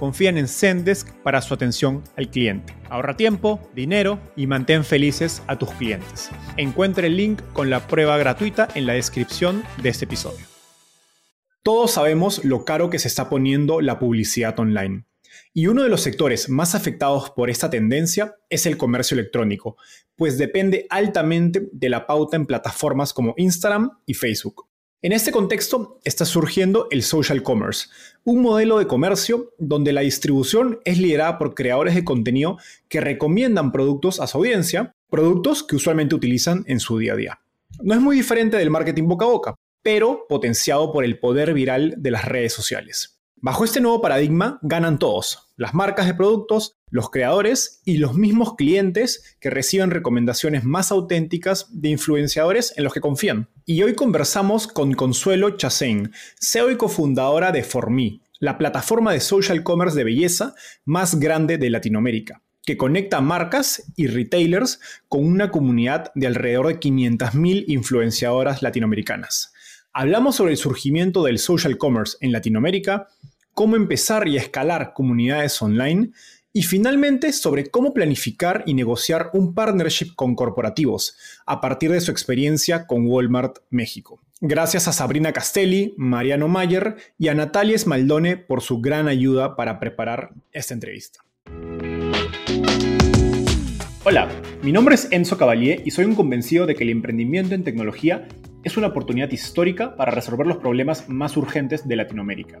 confían en Zendesk para su atención al cliente. Ahorra tiempo, dinero y mantén felices a tus clientes. Encuentre el link con la prueba gratuita en la descripción de este episodio. Todos sabemos lo caro que se está poniendo la publicidad online. Y uno de los sectores más afectados por esta tendencia es el comercio electrónico, pues depende altamente de la pauta en plataformas como Instagram y Facebook. En este contexto está surgiendo el social commerce, un modelo de comercio donde la distribución es liderada por creadores de contenido que recomiendan productos a su audiencia, productos que usualmente utilizan en su día a día. No es muy diferente del marketing boca a boca, pero potenciado por el poder viral de las redes sociales. Bajo este nuevo paradigma ganan todos, las marcas de productos, los creadores y los mismos clientes que reciben recomendaciones más auténticas de influenciadores en los que confían. Y hoy conversamos con Consuelo Chassain, CEO y cofundadora de Formi, la plataforma de social commerce de belleza más grande de Latinoamérica, que conecta marcas y retailers con una comunidad de alrededor de 500.000 influenciadoras latinoamericanas. Hablamos sobre el surgimiento del social commerce en Latinoamérica, cómo empezar y escalar comunidades online y finalmente sobre cómo planificar y negociar un partnership con corporativos a partir de su experiencia con Walmart México. Gracias a Sabrina Castelli, Mariano Mayer y a Natalia Esmaldone por su gran ayuda para preparar esta entrevista. Hola, mi nombre es Enzo Cavalier y soy un convencido de que el emprendimiento en tecnología es una oportunidad histórica para resolver los problemas más urgentes de Latinoamérica.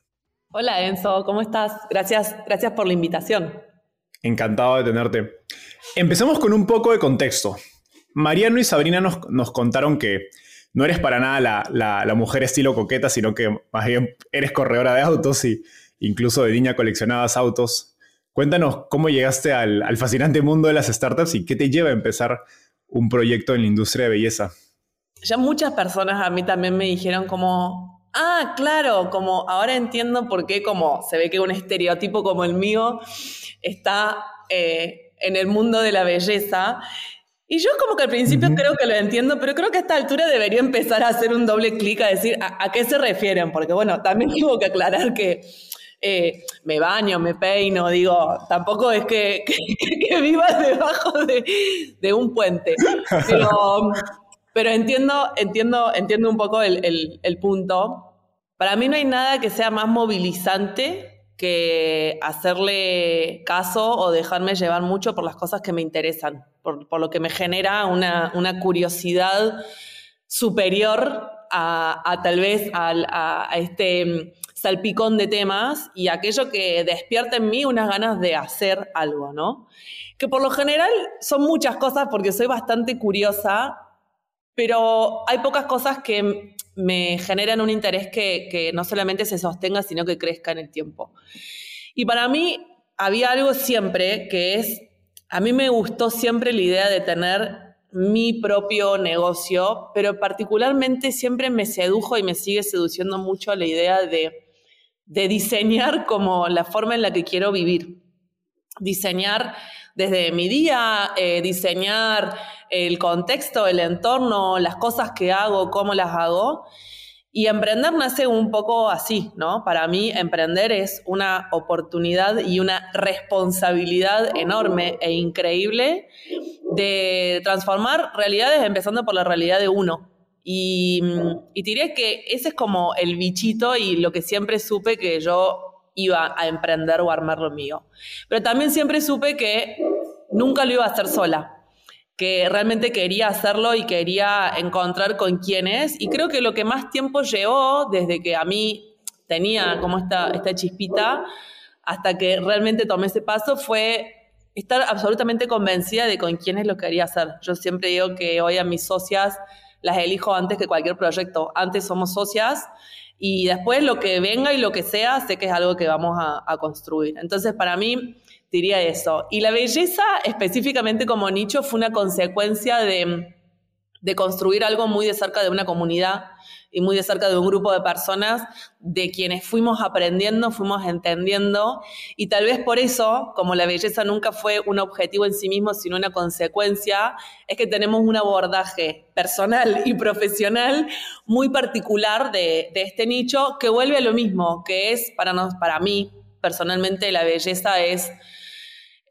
Hola Enzo, ¿cómo estás? Gracias, gracias por la invitación. Encantado de tenerte. Empecemos con un poco de contexto. Mariano y Sabrina nos, contaron que no eres para nada la, mujer estilo coqueta, sino que más bien eres corredora de autos y incluso de niña coleccionabas autos. Cuéntanos cómo llegaste al, al fascinante mundo de las startups y qué te lleva a empezar un proyecto en la industria de belleza ya muchas personas a mí también me dijeron como, ah, claro, como ahora entiendo por qué como se ve que un estereotipo como el mío está eh, en el mundo de la belleza. Y yo como que al principio creo que lo entiendo, pero creo que a esta altura debería empezar a hacer un doble clic a decir a, qué se refieren, porque bueno, también tengo que aclarar que eh, me baño, me peino, digo, tampoco es que, que, vivas debajo de, de, un puente. Pero, pero entiendo, entiendo, entiendo un poco el, el, punto. Para mí no hay nada que sea más movilizante que hacerle caso o dejarme llevar mucho por las cosas que me interesan, por, por lo que me genera una, una curiosidad superior a, a tal vez a, a, este salpicón de temas y aquello que despierta en mí unas ganas de hacer algo, ¿no? Que por lo general son muchas cosas porque soy bastante curiosa pero hay pocas cosas que me generan un interés que, no solamente se sostenga, sino que crezca en el tiempo. Y para mí había algo siempre que es, a mí me gustó siempre la idea de tener mi propio negocio, pero particularmente siempre me sedujo y me sigue seduciendo mucho la idea de, de diseñar como la forma en la que quiero vivir. Diseñar desde mi día, eh, diseñar el contexto, el entorno, las cosas que hago, cómo las hago. Y emprender nace un poco así, ¿no? Para mí emprender es una oportunidad y una responsabilidad enorme e increíble de transformar realidades empezando por la realidad de uno. Y, y diré que ese es como el bichito y lo que siempre supe que yo iba a emprender o armar lo mío. Pero también siempre supe que nunca lo iba a hacer sola que realmente quería hacerlo y quería encontrar con quién es. Y creo que lo que más tiempo llevó, desde que a mí tenía como esta, esta chispita, hasta que realmente tomé ese paso, fue estar absolutamente convencida de con quién es lo que quería hacer. Yo siempre digo que hoy a mis socias las elijo antes que cualquier proyecto. Antes somos socias y después lo que venga y lo que sea, sé que es algo que vamos a construir. Entonces, para mí, diría eso. Y la belleza, específicamente como nicho, fue una consecuencia de, de construir algo muy de cerca de una comunidad y muy de cerca de un grupo de personas de quienes fuimos aprendiendo, fuimos entendiendo y tal vez por eso, como la belleza nunca fue un objetivo en sí mismo, sino una consecuencia, es que tenemos un abordaje personal y profesional muy particular de, de este nicho que vuelve a lo mismo, que es para, nos, para mí personalmente la belleza es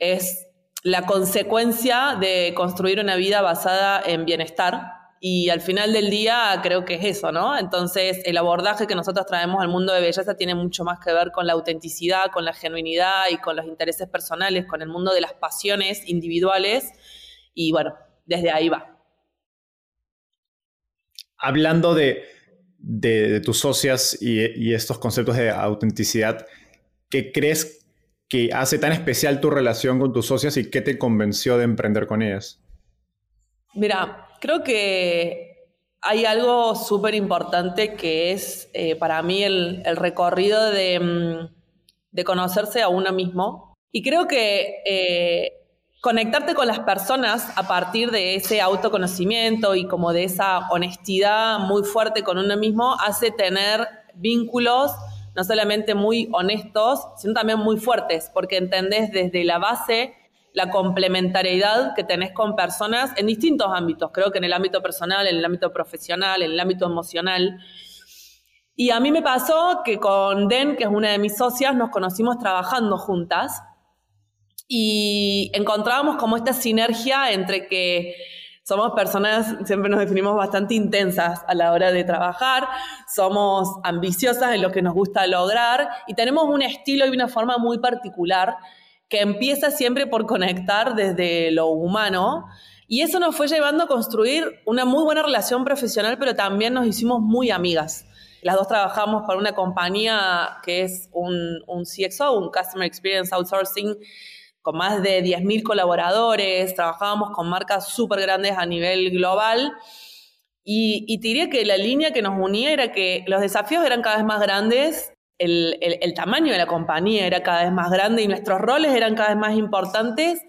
es la consecuencia de construir una vida basada en bienestar. Y al final del día creo que es eso, ¿no? Entonces el abordaje que nosotros traemos al mundo de belleza tiene mucho más que ver con la autenticidad, con la genuinidad y con los intereses personales, con el mundo de las pasiones individuales. Y bueno, desde ahí va. Hablando de, tus socias y, y estos conceptos de autenticidad, ¿qué crees que hace tan especial tu relación con tus socias y qué te convenció de emprender con ellas? Mira, creo que hay algo súper importante que es eh, para mí el, recorrido mm, de, conocerse a uno mismo. Y creo que eh, conectarte con las personas a partir de ese autoconocimiento y como de esa honestidad muy fuerte con uno mismo hace tener vínculos no solamente muy honestos, sino también muy fuertes, porque entendés desde la base la complementariedad que tenés con personas en distintos ámbitos, creo que en el ámbito personal, en el ámbito profesional, en el ámbito emocional. Y a mí me pasó que con Den, que es una de mis socias, nos conocimos trabajando juntas y encontrábamos como esta sinergia entre que somos personas, siempre nos definimos bastante intensas a la hora de trabajar, somos ambiciosas en lo que nos gusta lograr y tenemos un estilo y una forma muy particular que empieza siempre por conectar desde lo humano. Y eso nos fue llevando a construir una muy buena relación profesional, pero también nos hicimos muy amigas. Las dos trabajamos para una compañía que es un, un CXO, un Customer Experience Outsourcing, con más de 10.000 colaboradores, trabajábamos con marcas súper grandes a nivel global. Y, y, te diría que la línea que nos unía era que los desafíos eran cada vez más grandes, el, el, tamaño de la compañía era cada vez más grande y nuestros roles eran cada vez más importantes,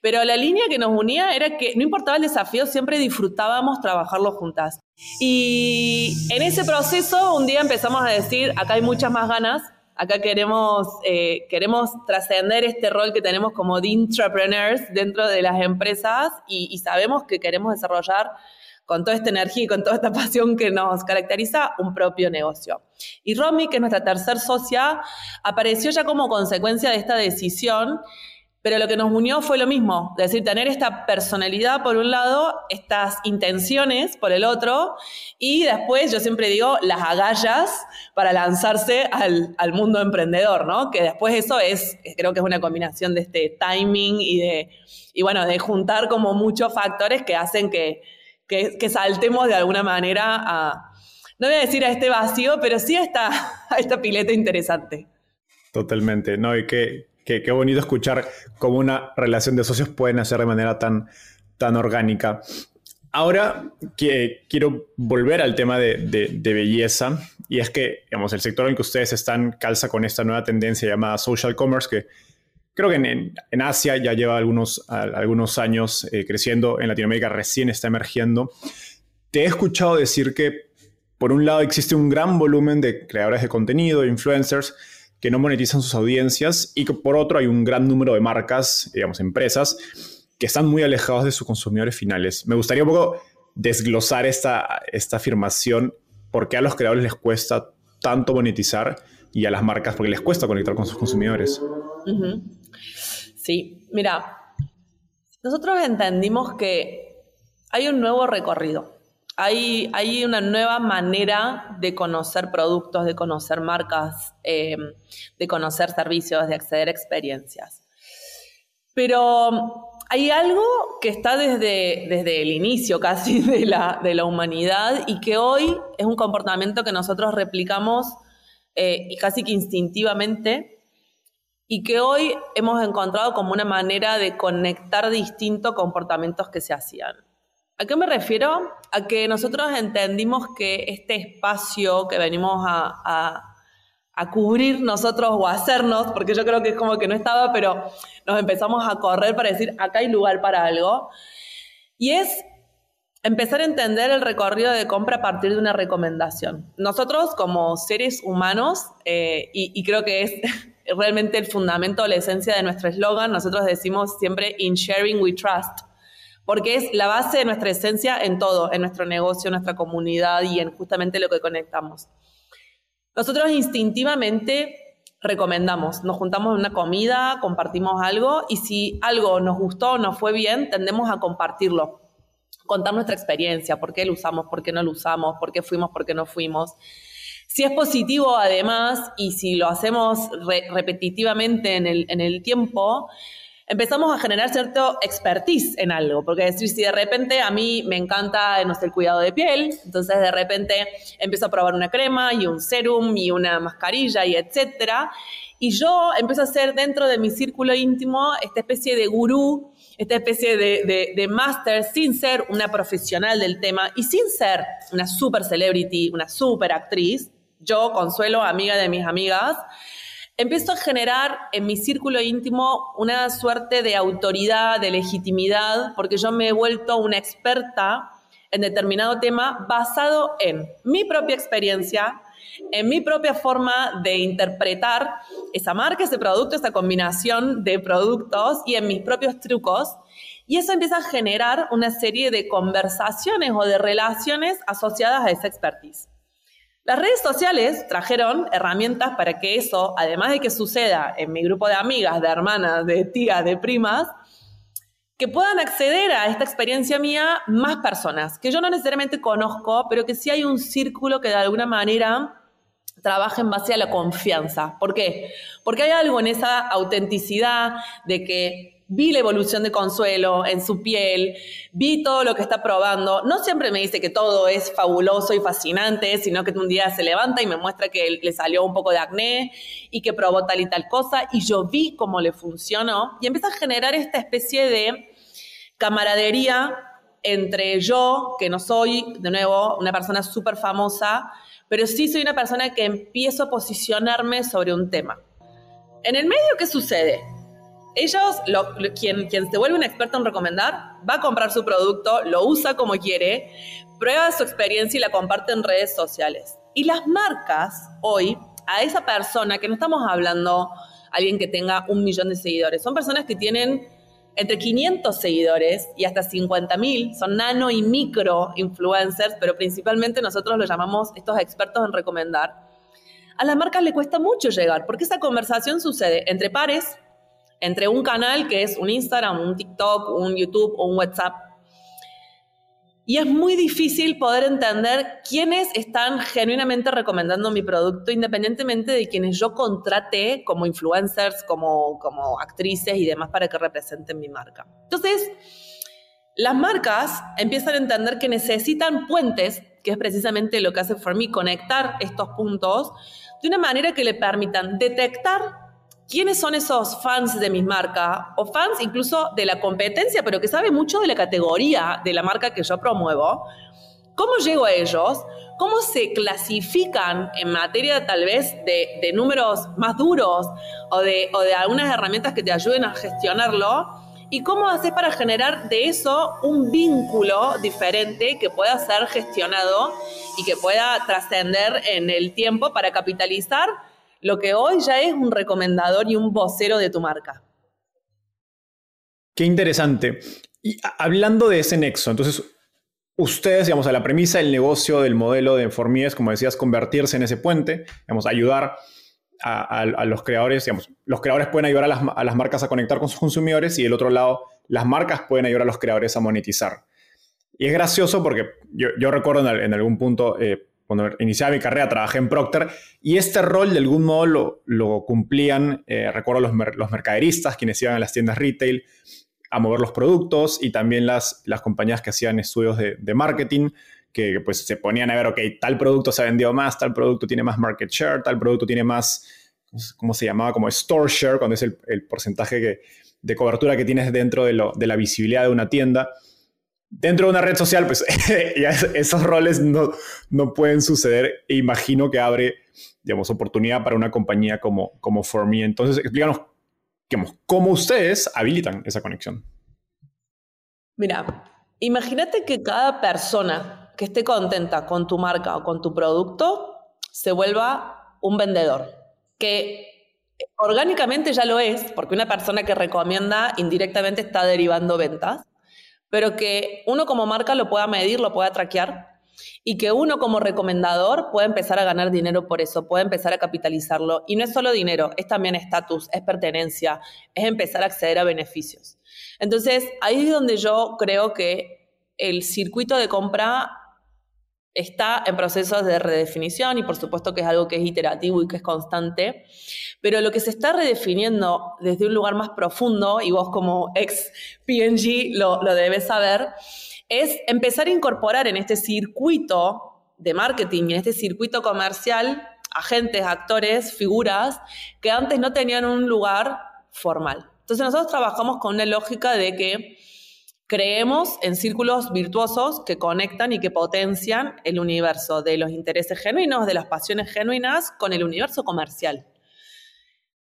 pero la línea que nos unía era que no importaba el desafío, siempre disfrutábamos trabajarlo juntas. Y en ese proceso un día empezamos a decir, acá hay muchas más ganas, Acá queremos, eh, queremos trascender este rol que tenemos como de entrepreneurs dentro de las empresas y, sabemos que queremos desarrollar con toda esta energía y con toda esta pasión que nos caracteriza, un propio negocio. Y Romy, que es nuestra tercer socia, apareció ya como consecuencia de esta decisión pero lo que nos unió fue lo mismo, es decir, tener esta personalidad por un lado, estas intenciones por el otro, y después yo siempre digo las agallas para lanzarse al, mundo emprendedor, ¿no? Que después eso es, creo que es una combinación de este timing y de, y bueno, de juntar como muchos factores que hacen que, que, saltemos de alguna manera a, no voy a decir a este vacío, pero sí a esta, a esta pileta interesante. Totalmente, ¿no? Y que, Qué, bonito escuchar cómo una relación de socios pueden hacer de manera tan, tan orgánica. Ahora que, quiero volver al tema de, belleza y es que digamos, el sector en que ustedes están calza con esta nueva tendencia llamada social commerce que creo que en, Asia ya lleva algunos, algunos años eh, creciendo, en Latinoamérica recién está emergiendo. Te he escuchado decir que por un lado existe un gran volumen de creadores de contenido, influencers, que no monetizan sus audiencias y que por otro hay un gran número de marcas, digamos, empresas, que están muy alejados de sus consumidores finales. Me gustaría un poco desglosar esta, esta afirmación, por qué a los creadores les cuesta tanto monetizar y a las marcas porque les cuesta conectar con sus consumidores. Sí, mira, nosotros entendimos que hay un nuevo recorrido. Hay, una nueva manera de conocer productos, de conocer marcas, eh, de conocer servicios, de acceder a experiencias. Pero hay algo que está desde, desde el inicio casi de la, de la humanidad y que hoy es un comportamiento que nosotros replicamos eh, y casi que instintivamente y que hoy hemos encontrado como una manera de conectar distintos comportamientos que se hacían. ¿A qué me refiero? A que nosotros entendimos que este espacio que venimos a a cubrir nosotros o a hacernos, porque yo creo que es como que no estaba, pero nos empezamos a correr para decir, acá hay lugar para algo. Y es empezar a entender el recorrido de compra a partir de una recomendación. Nosotros como seres humanos, eh, y, creo que es realmente el fundamento, la esencia de nuestro eslogan, nosotros decimos siempre, in sharing we trust, porque es la base de nuestra esencia en todo, en nuestro negocio, en nuestra comunidad y en justamente lo que conectamos. Nosotros instintivamente recomendamos, nos juntamos en una comida, compartimos algo y si algo nos gustó o nos fue bien, tendemos a compartirlo, contar nuestra experiencia, por qué lo usamos, por qué no lo usamos, por qué fuimos, por qué no fuimos. Si es positivo además y si lo hacemos repetitivamente en el, en el tiempo, empezamos a generar cierto expertise en algo, porque decir, si de repente a mí me encanta, no sé, el cuidado de piel, entonces de repente empiezo a probar una crema y un serum y una mascarilla y etcétera, y yo empiezo a ser dentro de mi círculo íntimo esta especie de gurú, esta especie de, de, de máster sin ser una profesional del tema y sin ser una super celebrity, una super actriz, yo, Consuelo, amiga de mis amigas, empiezo a generar en mi círculo íntimo una suerte de autoridad, de legitimidad, porque yo me he vuelto una experta en determinado tema basado en mi propia experiencia, en mi propia forma de interpretar esa marca, ese producto, esa combinación de productos y en mis propios trucos. Y eso empieza a generar una serie de conversaciones o de relaciones asociadas a esa expertise. Las redes sociales trajeron herramientas para que eso, además de que suceda en mi grupo de amigas, de hermanas, de tías, de primas, que puedan acceder a esta experiencia mía más personas, que yo no necesariamente conozco, pero que sí hay un círculo que de alguna manera trabaja en base a la confianza. ¿Por qué? Porque hay algo en esa autenticidad de que vi la evolución de Consuelo en su piel, vi todo lo que está probando. No siempre me dice que todo es fabuloso y fascinante, sino que un día se levanta y me muestra que le salió un poco de acné y que probó tal y tal cosa y yo vi cómo le funcionó y empieza a generar esta especie de camaradería entre yo, que no soy, de nuevo, una persona súper famosa, pero sí soy una persona que empiezo a posicionarme sobre un tema. En el medio, ¿qué sucede? Ellos, quien, quien se vuelve un experto en recomendar, va a comprar su producto, lo usa como quiere, prueba su experiencia y la comparte en redes sociales. Y las marcas hoy, a esa persona, que no estamos hablando alguien que tenga un millón de seguidores, son personas que tienen entre 500 seguidores y hasta 50 mil, son nano y micro influencers, pero principalmente nosotros los llamamos estos expertos en recomendar. A las marcas le cuesta mucho llegar, porque esa conversación sucede entre pares, entre un canal que es un Instagram, un TikTok, un YouTube o un WhatsApp. Y es muy difícil poder entender quiénes están genuinamente recomendando mi producto, independientemente de quienes yo contrate como influencers, como, como actrices y demás para que representen mi marca. Entonces, las marcas empiezan a entender que necesitan puentes, que es precisamente lo que hace For Me, conectar estos puntos de una manera que le permitan detectar quiénes son esos fans de mi marca o fans incluso de la competencia, pero que saben mucho de la categoría de la marca que yo promuevo. ¿Cómo llego a ellos? ¿Cómo se clasifican en materia tal vez de, de números más duros o de, o de algunas herramientas que te ayuden a gestionarlo? ¿Y cómo haces para generar de eso un vínculo diferente que pueda ser gestionado y que pueda trascender en el tiempo para capitalizar lo que hoy ya es un recomendador y un vocero de tu marca? Qué interesante. Y hablando de ese nexo, entonces, ustedes, digamos, a la premisa del negocio, del modelo de Formies, como decías, convertirse en ese puente, digamos, ayudar a, los creadores, digamos, los creadores pueden ayudar a las, marcas a conectar con sus consumidores y del otro lado, las marcas pueden ayudar a los creadores a monetizar. Y es gracioso porque yo, recuerdo en, algún punto, eh, cuando iniciaba mi carrera, trabajé en Procter y este rol de algún modo lo, cumplían, eh, recuerdo los, los, mercaderistas, quienes iban a las tiendas retail a mover los productos y también las, las compañías que hacían estudios de, de marketing que pues se ponían a ver, ok, tal producto se ha vendido más, tal producto tiene más market share, tal producto tiene más, ¿cómo se llamaba? Como store share, cuando es el, porcentaje de cobertura que tienes dentro de, lo, de, la visibilidad de una tienda. Dentro de una red social, pues esos roles no, no pueden suceder e imagino que abre, digamos, oportunidad para una compañía como, como For Entonces, explícanos digamos, cómo ustedes habilitan esa conexión. Mira, imagínate que cada persona que esté contenta con tu marca o con tu producto se vuelva un vendedor. Que orgánicamente ya lo es, porque una persona que recomienda indirectamente está derivando ventas, pero que uno como marca lo pueda medir, lo pueda traquear y que uno como recomendador pueda empezar a ganar dinero por eso, pueda empezar a capitalizarlo. Y no es solo dinero, es también estatus, es pertenencia, es empezar a acceder a beneficios. Entonces, ahí es donde yo creo que el circuito de compra está en procesos de redefinición y por supuesto que es algo que es iterativo y que es constante, pero lo que se está redefiniendo desde un lugar más profundo, y vos como ex PNG lo, lo debes saber, es empezar a incorporar en este circuito de marketing, en este circuito comercial, agentes, actores, figuras que antes no tenían un lugar formal. Entonces nosotros trabajamos con una lógica de que Creemos en círculos virtuosos que conectan y que potencian el universo de los intereses genuinos, de las pasiones genuinas, con el universo comercial.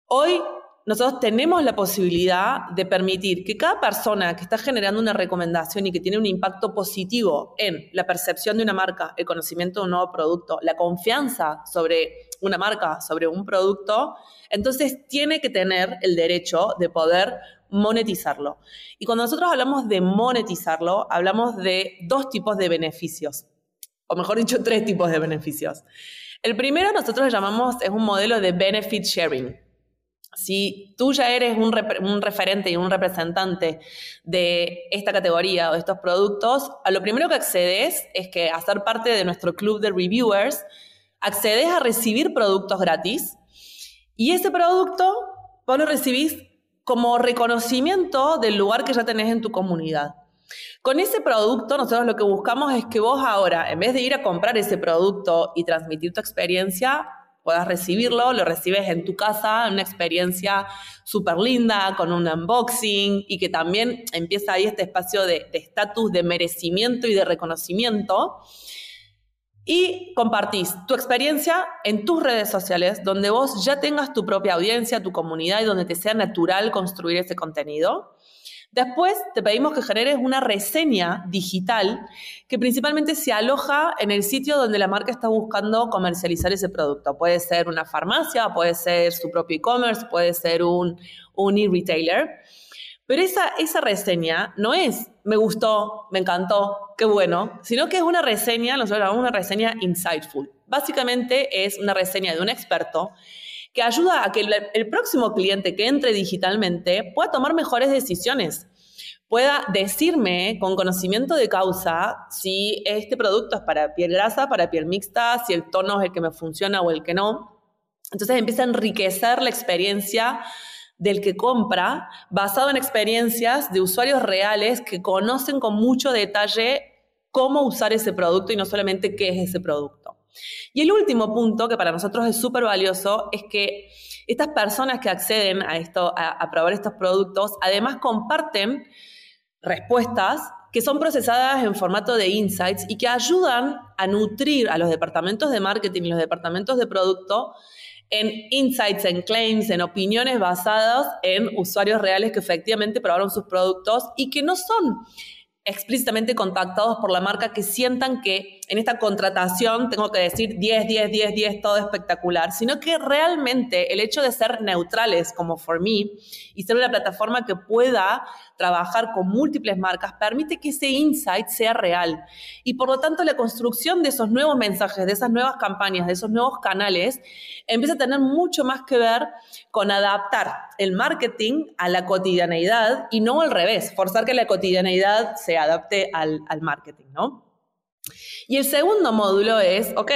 Hoy nosotros tenemos la posibilidad de permitir que cada persona que está generando una recomendación y que tiene un impacto positivo en la percepción de una marca, el conocimiento de un nuevo producto, la confianza sobre una marca, sobre un producto, entonces tiene que tener el derecho de poder monetizarlo. Y cuando nosotros hablamos de monetizarlo, hablamos de dos tipos de beneficios, o mejor dicho, tres tipos de beneficios. El primero nosotros llamamos, es un modelo de benefit sharing. Si tú ya eres un, referente y un representante de esta categoría o de estos productos, a lo primero que accedes es que a ser parte de nuestro club de reviewers, accedes a recibir productos gratis y ese producto vos lo recibís como reconocimiento del lugar que ya tenés en tu comunidad. Con ese producto nosotros lo que buscamos es que vos ahora, en vez de ir a comprar ese producto y transmitir tu experiencia, puedas recibirlo, lo recibes en tu casa, una experiencia súper linda, con un unboxing y que también empieza ahí este espacio de estatus, de, de merecimiento y de reconocimiento y compartís tu experiencia en tus redes sociales, donde vos ya tengas tu propia audiencia, tu comunidad y donde te sea natural construir ese contenido. Después te pedimos que generes una reseña digital que principalmente se aloja en el sitio donde la marca está buscando comercializar ese producto. Puede ser una farmacia, puede ser su propio e-commerce, puede ser un, un e-retailer. Pero esa, esa reseña no es me gustó, me encantó, qué bueno, sino que es una reseña, nosotros llamamos una reseña insightful. Básicamente es una reseña de un experto que ayuda a que el, próximo cliente que entre digitalmente pueda tomar mejores decisiones pueda decirme con conocimiento de causa si este producto es para piel grasa, para piel mixta, si el tono es el que me funciona o el que no. Entonces empieza a enriquecer la experiencia del que compra basado en experiencias de usuarios reales que conocen con mucho detalle cómo usar ese producto y no solamente qué es ese producto. Y el último punto que para nosotros es súper valioso es que estas personas que acceden a, esto, a, probar estos productos además comparten respuestas que son procesadas en formato de insights y que ayudan a nutrir a los departamentos de marketing y los departamentos de producto en insights, en claims, en opiniones basadas en usuarios reales que efectivamente probaron sus productos y que no son explícitamente contactados por la marca que sientan que en esta contratación tengo que decir 10, 10, 10, 10, todo espectacular, sino que realmente el hecho de ser neutrales como For Me y ser una plataforma que pueda trabajar con múltiples marcas permite que ese insight sea real. Y por lo tanto la construcción de esos nuevos mensajes, de esas nuevas campañas, de esos nuevos canales, empieza a tener mucho más que ver con adaptar el marketing a la cotidianeidad y no al revés, forzar que la cotidianeidad se adapte al, al marketing, ¿no? Y el segundo módulo es, ok,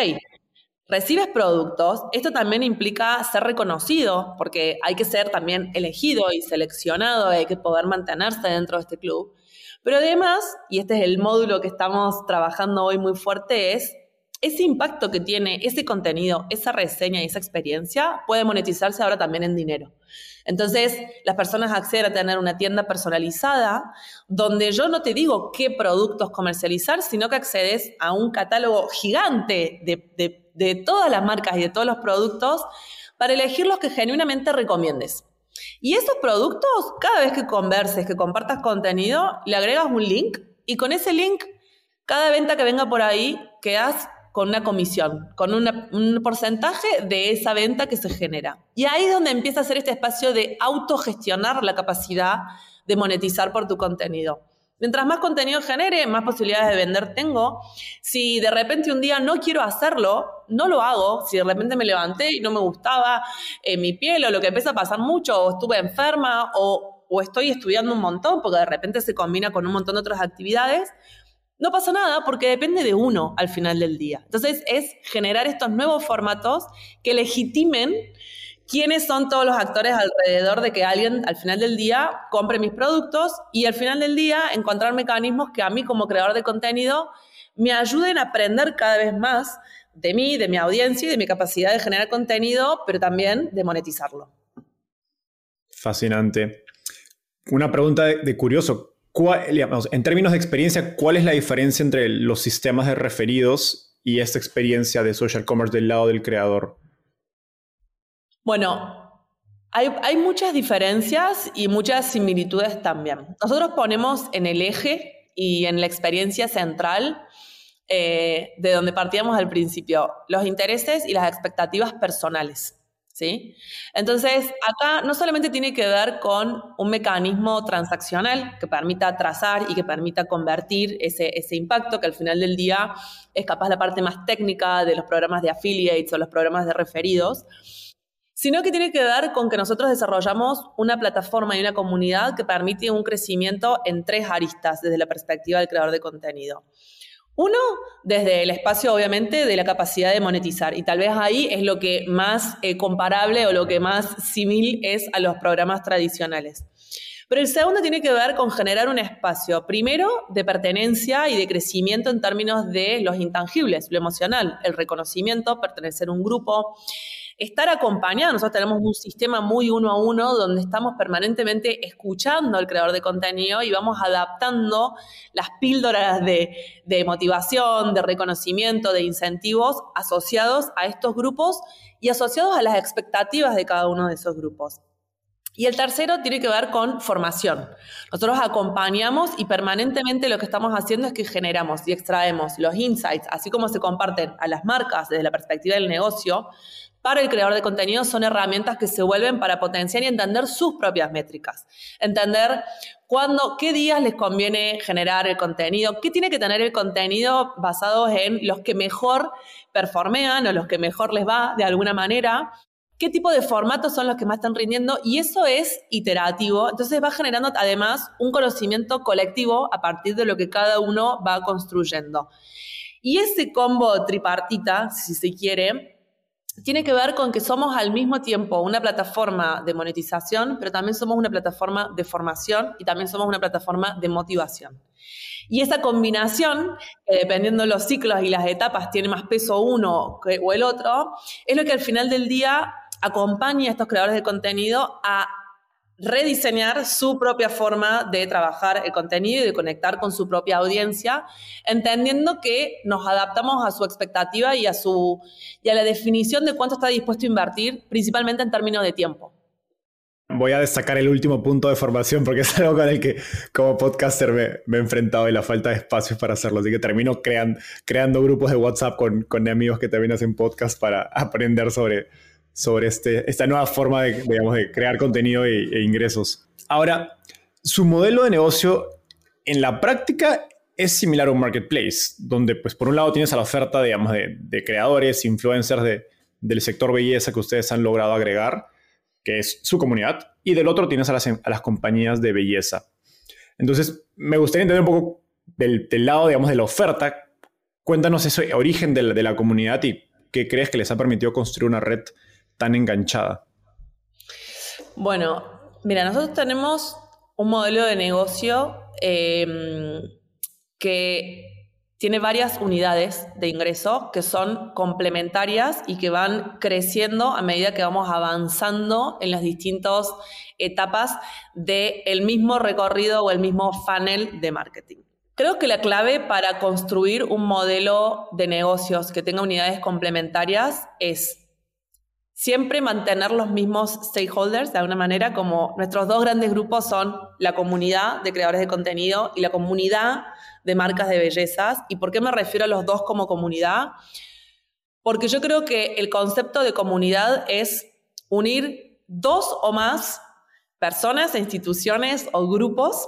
recibes productos, esto también implica ser reconocido, porque hay que ser también elegido y seleccionado, hay que poder mantenerse dentro de este club. Pero además, y este es el módulo que estamos trabajando hoy muy fuerte, es ese impacto que tiene ese contenido, esa reseña y esa experiencia puede monetizarse ahora también en dinero. Entonces, las personas acceden a tener una tienda personalizada donde yo no te digo qué productos comercializar, sino que accedes a un catálogo gigante de, todas las marcas y de todos los productos para elegir los que genuinamente recomiendes. Y esos productos, cada vez que converses, que compartas contenido, le agregas un link y con ese link, cada venta que venga por ahí, quedas con una comisión, con un porcentaje de esa venta que se genera. Y ahí es donde empieza a ser este espacio de autogestionar la capacidad de monetizar por tu contenido. Mientras más contenido genere, más posibilidades de vender tengo. Si de repente un día no quiero hacerlo, no lo hago. Si de repente me levanté y no me gustaba eh, mi piel o lo que empieza a pasar mucho, o estuve enferma o, o estoy estudiando un montón, porque de repente se combina con un montón de otras actividades, no pasa nada porque depende de uno al final del día. Entonces es generar estos nuevos formatos que legitimen quiénes son todos los actores alrededor de que alguien al final del día compre mis productos y al final del día encontrar mecanismos que a mí como creador de contenido me ayuden a aprender cada vez más de mí, de mi audiencia y de mi capacidad de generar contenido, pero también de monetizarlo. Fascinante. Una pregunta de, curioso en términos de experiencia, ¿cuál es la diferencia entre los sistemas de referidos y esta experiencia de social commerce del lado del creador? Bueno, hay, muchas diferencias y muchas similitudes también. Nosotros ponemos en el eje y en la experiencia central eh, de donde partíamos al principio, los intereses y las expectativas personales. Entonces, acá no solamente tiene que ver con un mecanismo transaccional que permita trazar y que permita convertir ese, ese impacto, que al final del día es capaz la parte más técnica de los programas de affiliates o los programas de referidos, sino que tiene que ver con que nosotros desarrollamos una plataforma y una comunidad que permite un crecimiento en tres aristas desde la perspectiva del creador de contenido. Uno, desde el espacio, obviamente, de la capacidad de monetizar. Y tal vez ahí es lo que más eh, comparable o lo que más similar es a los programas tradicionales. Pero el segundo tiene que ver con generar un espacio, primero, de pertenencia y de crecimiento en términos de los intangibles, lo emocional, el reconocimiento, pertenecer a un grupo, estar acompañado. Nosotros tenemos un sistema muy uno a uno donde estamos permanentemente escuchando al creador de contenido y vamos adaptando las píldoras de, de motivación, de reconocimiento, de incentivos asociados a estos grupos y asociados a las expectativas de cada uno de esos grupos. Y el tercero tiene que ver con formación. Nosotros acompañamos y permanentemente lo que estamos haciendo es que generamos y extraemos los insights, así como se comparten a las marcas desde la perspectiva del negocio, para el creador de contenido son herramientas que se vuelven para potenciar y entender sus propias métricas. Entender cuándo, qué días les conviene generar el contenido, qué tiene que tener el contenido basado en los que mejor performean o los que mejor les va de alguna manera, qué tipo de formatos son los que más están rindiendo y eso es iterativo. Entonces va generando además un conocimiento colectivo a partir de lo que cada uno va construyendo. Y ese combo tripartita, si se quiere, tiene que ver con que somos al mismo tiempo una plataforma de monetización, pero también somos una plataforma de formación y también somos una plataforma de motivación. Y esa combinación, dependiendo de los ciclos y las etapas, tiene más peso uno o el otro, es lo que al final del día acompaña a estos creadores de contenido a rediseñar su propia forma de trabajar el contenido y de conectar con su propia audiencia, entendiendo que nos adaptamos a su expectativa y a, su, y a la definición de cuánto está dispuesto a invertir, principalmente en términos de tiempo. Voy a destacar el último punto de formación porque es algo con el que como podcaster me, he enfrentado y la falta de espacios para hacerlo. Así que termino creando grupos de WhatsApp con, con amigos que también hacen podcast para aprender sobre, sobre este, esta nueva forma de, digamos, de crear contenido e, e, ingresos. Ahora, su modelo de negocio en la práctica es similar a un marketplace, donde pues por un lado tienes a la oferta, digamos, de, creadores, influencers de, del sector belleza que ustedes han logrado agregar, que es su comunidad, y del otro tienes a las, a las compañías de belleza. Entonces, me gustaría entender un poco del, del lado, digamos, de la oferta. Cuéntanos ese origen de la, de la comunidad y qué crees que les ha permitido construir una red tan enganchada? Bueno, mira, nosotros tenemos un modelo de negocio em, que tiene varias unidades de ingreso que son complementarias y que van creciendo a medida que vamos avanzando en las distintas etapas del mismo recorrido o el mismo funnel de marketing. Creo que la clave para construir un modelo de negocios que tenga unidades complementarias es siempre mantener los mismos stakeholders de alguna manera, como nuestros dos grandes grupos son la comunidad de creadores de contenido y la comunidad de marcas de bellezas. ¿Y por qué me refiero a los dos como comunidad? Porque yo creo que el concepto de comunidad es unir dos o más personas, instituciones o grupos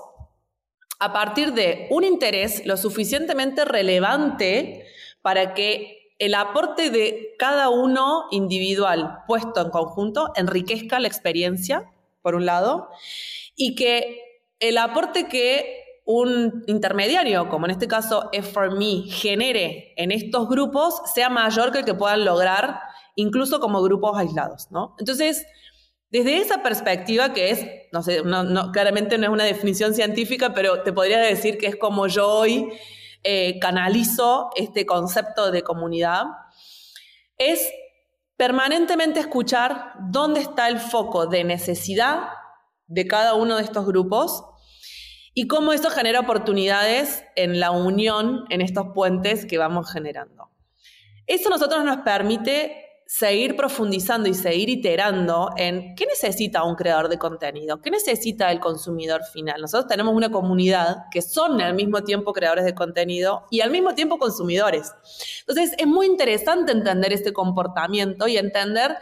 a partir de un interés lo suficientemente relevante para que el aporte de cada uno individual puesto en conjunto enriquezca la experiencia, por un lado, y que el aporte que un intermediario, como en este caso F4Me, genere en estos grupos sea mayor que el que puedan lograr incluso como grupos aislados, ¿no? Entonces, desde esa perspectiva que es, no sé, claramente no es una definición científica, pero te podría decir que es como yo hoy eh, canalizo este concepto de comunidad, es permanentemente escuchar dónde está el foco de necesidad de cada uno de estos grupos y cómo esto genera oportunidades en la unión en estos puentes que vamos generando. Eso a nosotros nos permite seguir profundizando y seguir iterando en qué necesita un creador de contenido, qué necesita el consumidor final. Nosotros tenemos una comunidad que son al mismo tiempo creadores de contenido y al mismo tiempo consumidores. Entonces es muy interesante entender este comportamiento y entender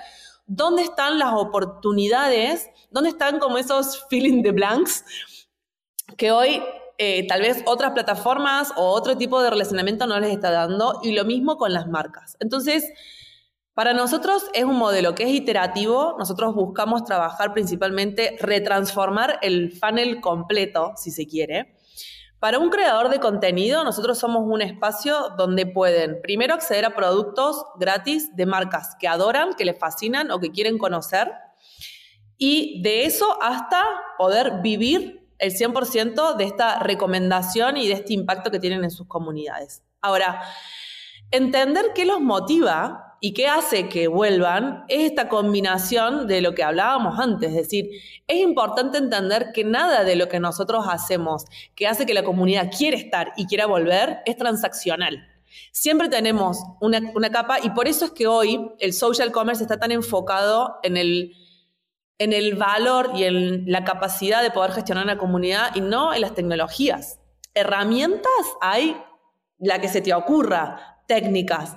dónde están las oportunidades, dónde están como esos filling the blanks que hoy eh, tal vez otras plataformas o otro tipo de relacionamiento no les está dando y lo mismo con las marcas. Entonces, para nosotros es un modelo que es iterativo, nosotros buscamos trabajar principalmente, retransformar el funnel completo, si se quiere. Para un creador de contenido, nosotros somos un espacio donde pueden primero acceder a productos gratis de marcas que adoran, que les fascinan o que quieren conocer, y de eso hasta poder vivir el 100% de esta recomendación y de este impacto que tienen en sus comunidades. Ahora, entender qué los motiva ¿Y qué hace que vuelvan? Es esta combinación de lo que hablábamos antes, es decir, es importante entender que nada de lo que nosotros hacemos que hace que la comunidad quiera estar y quiera volver es transaccional. Siempre tenemos una, una capa y por eso es que hoy el social commerce está tan enfocado en el, en el valor y en la capacidad de poder gestionar una comunidad y no en las tecnologías. Herramientas hay la que se te ocurra, técnicas.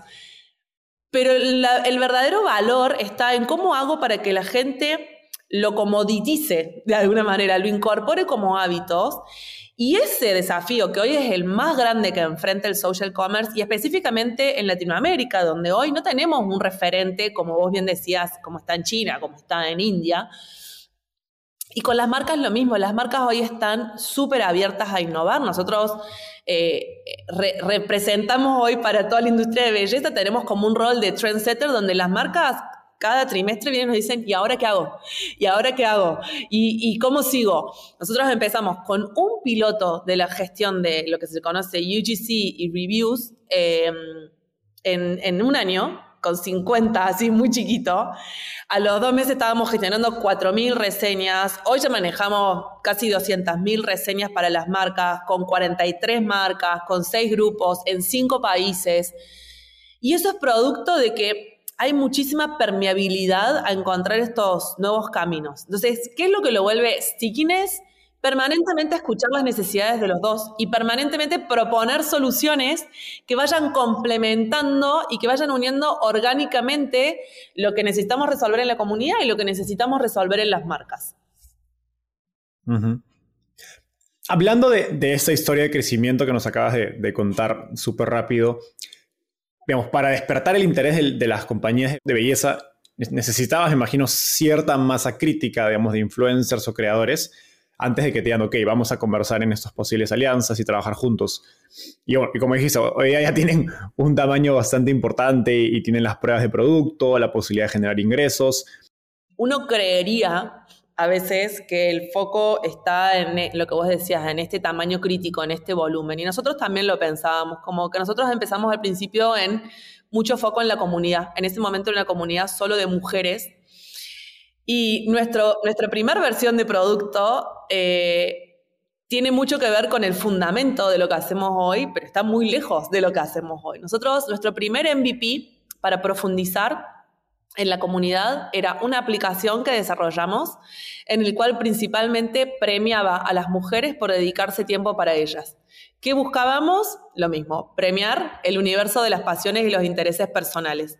Pero el verdadero valor está en cómo hago para que la gente lo comoditice de alguna manera, lo incorpore como hábitos. Y ese desafío, que hoy es el más grande que enfrenta el social commerce, y específicamente en Latinoamérica, donde hoy no tenemos un referente, como vos bien decías, como está en China, como está en India. Y con las marcas lo mismo, las marcas hoy están súper abiertas a innovar. Nosotros eh, representamos hoy para toda la industria de belleza, tenemos como un rol de trendsetter donde las marcas cada trimestre vienen y nos dicen, ¿y ahora qué hago? ¿Y ahora qué hago? ¿Y, cómo sigo? Nosotros empezamos con un piloto de la gestión de lo que se conoce UGC y reviews en, en un año con 50, así muy chiquito. A los dos meses estábamos gestionando 4.000 reseñas. Hoy ya manejamos casi 200.000 reseñas para las marcas, con 43 marcas, con 6 grupos, en 5 países. Y eso es producto de que hay muchísima permeabilidad a encontrar estos nuevos caminos. Entonces, ¿qué es lo que lo vuelve stickiness? Permanentemente escuchar las necesidades de los dos y permanentemente proponer soluciones que vayan complementando y que vayan uniendo orgánicamente lo que necesitamos resolver en la comunidad y lo que necesitamos resolver en las marcas. Hablando de, esta historia de crecimiento que nos acabas de contar súper rápido, digamos, para despertar el interés de, las compañías de belleza, necesitabas, me imagino, cierta masa crítica, digamos, de influencers o creadores antes de que te digan, ok, vamos a conversar en estas posibles alianzas y trabajar juntos. Y, como dijiste, hoy ya tienen un tamaño bastante importante y tienen las pruebas de producto, la posibilidad de generar ingresos. Uno creería a veces que el foco está en lo que vos decías, en este tamaño crítico, en este volumen. Y nosotros también lo pensábamos, como que nosotros empezamos al principio en mucho foco en la comunidad, en ese momento en la comunidad solo de mujeres. Y nuestro, nuestra primera versión de producto eh, tiene mucho que ver con el fundamento de lo que hacemos hoy, pero está muy lejos de lo que hacemos hoy. Nosotros, nuestro primer MVP para profundizar en la comunidad era una aplicación que desarrollamos en el cual principalmente premiaba a las mujeres por dedicarse tiempo para ellas. ¿Qué buscábamos? Lo mismo, premiar el universo de las pasiones y los intereses personales.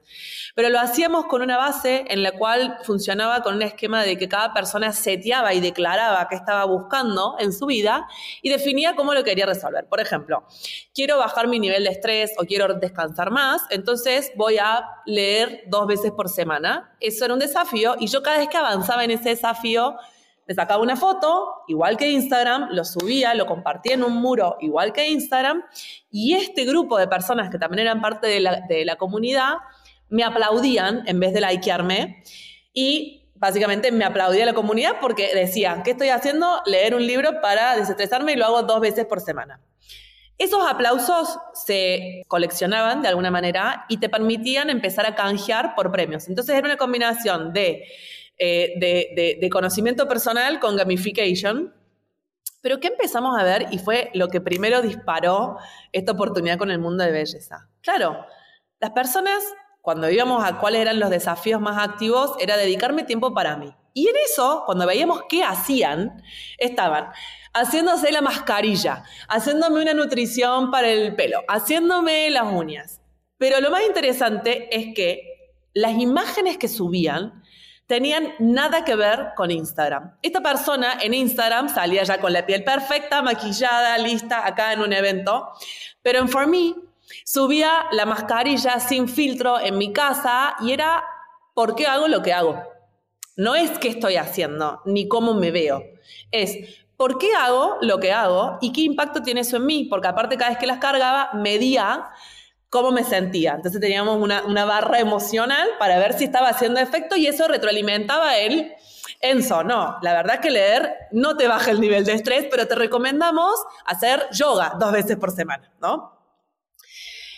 Pero lo hacíamos con una base en la cual funcionaba con un esquema de que cada persona seteaba y declaraba qué estaba buscando en su vida y definía cómo lo quería resolver. Por ejemplo, quiero bajar mi nivel de estrés o quiero descansar más, entonces voy a leer dos veces por semana. Eso era un desafío y yo cada vez que avanzaba en ese desafío, me sacaba una foto, igual que Instagram, lo subía, lo compartía en un muro, igual que Instagram, y este grupo de personas que también eran parte de la, comunidad me aplaudían en vez de likearme y básicamente me aplaudía la comunidad porque decía, ¿qué estoy haciendo? Leer un libro para desestresarme y lo hago dos veces por semana. Esos aplausos se coleccionaban de alguna manera y te permitían empezar a canjear por premios. Entonces era una combinación de eh, de, conocimiento personal con gamification. Pero ¿qué empezamos a ver? Y fue lo que primero disparó esta oportunidad con el mundo de belleza. Claro, las personas, cuando íbamos a cuáles eran los desafíos más activos, era dedicarme tiempo para mí. Y en eso, cuando veíamos qué hacían, estaban haciéndose la mascarilla, haciéndome una nutrición para el pelo, haciéndome las uñas. Pero lo más interesante es que las imágenes que subían tenían nada que ver con Instagram. Esta persona en Instagram salía ya con la piel perfecta, maquillada, lista, acá en un evento, pero en For Me subía la mascarilla sin filtro en mi casa y era ¿por qué hago lo que hago? No es qué estoy haciendo, ni cómo me veo. Es ¿por qué hago lo que hago y qué impacto tiene eso en mí? Porque aparte cada vez que las cargaba, medía cómo me sentía. Entonces teníamos una, barra emocional para ver si estaba haciendo efecto y eso retroalimentaba el Enzo, no, la verdad que leer no te baja el nivel de estrés, pero te recomendamos hacer yoga dos veces por semana, ¿no?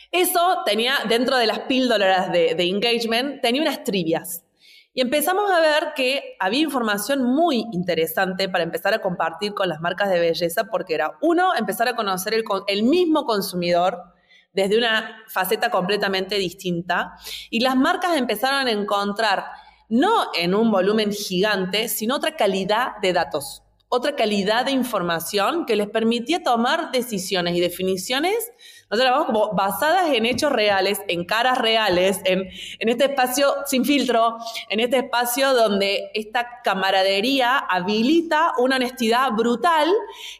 Eso tenía, dentro de las píldoras de, engagement, tenía unas trivias. Y empezamos a ver que había información muy interesante para empezar a compartir con las marcas de belleza, porque era, uno, empezar a conocer el mismo consumidor, desde una faceta completamente distinta. Y las marcas empezaron a encontrar no en un volumen gigante, sino otra calidad de datos, otra calidad de información que les permitía tomar decisiones y definiciones nosotros vamos como basadas en hechos reales, en caras reales, en, en este espacio sin filtro, en este espacio donde esta camaradería habilita una honestidad brutal,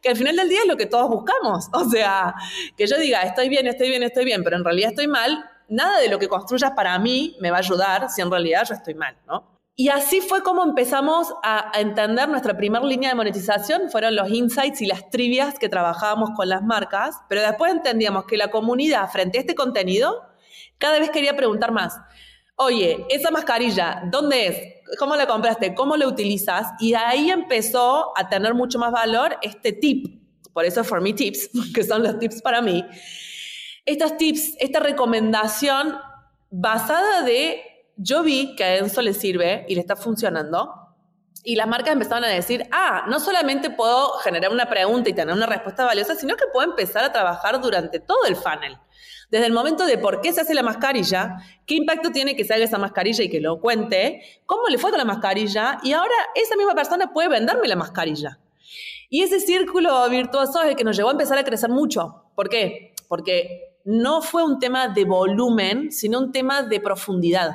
que al final del día es lo que todos buscamos. O sea, que yo diga, estoy bien, estoy bien, estoy bien, pero en realidad estoy mal, nada de lo que construyas para mí me va a ayudar si en realidad yo estoy mal, ¿no? Y así fue como empezamos a, entender nuestra primera línea de monetización, fueron los insights y las trivias que trabajábamos con las marcas, pero después entendíamos que la comunidad frente a este contenido cada vez quería preguntar más. Oye, esa mascarilla, ¿dónde es? ¿Cómo la compraste? ¿Cómo la utilizas? Y ahí empezó a tener mucho más valor este tip, por eso For Me Tips, que son los tips para mí. Estos tips, esta recomendación basada de, yo vi que a Enzo le sirve y le está funcionando, y las marcas empezaron a decir, ah, no solamente puedo generar una pregunta y tener una respuesta valiosa, sino que puedo empezar a trabajar durante todo el funnel. Desde el momento de por qué se hace la mascarilla, qué impacto tiene que se haga esa mascarilla y que lo cuente, cómo le fue con la mascarilla, y ahora esa misma persona puede venderme la mascarilla. Y ese círculo virtuoso es el que nos llevó a empezar a crecer mucho. ¿Por qué? Porque no fue un tema de volumen, sino un tema de profundidad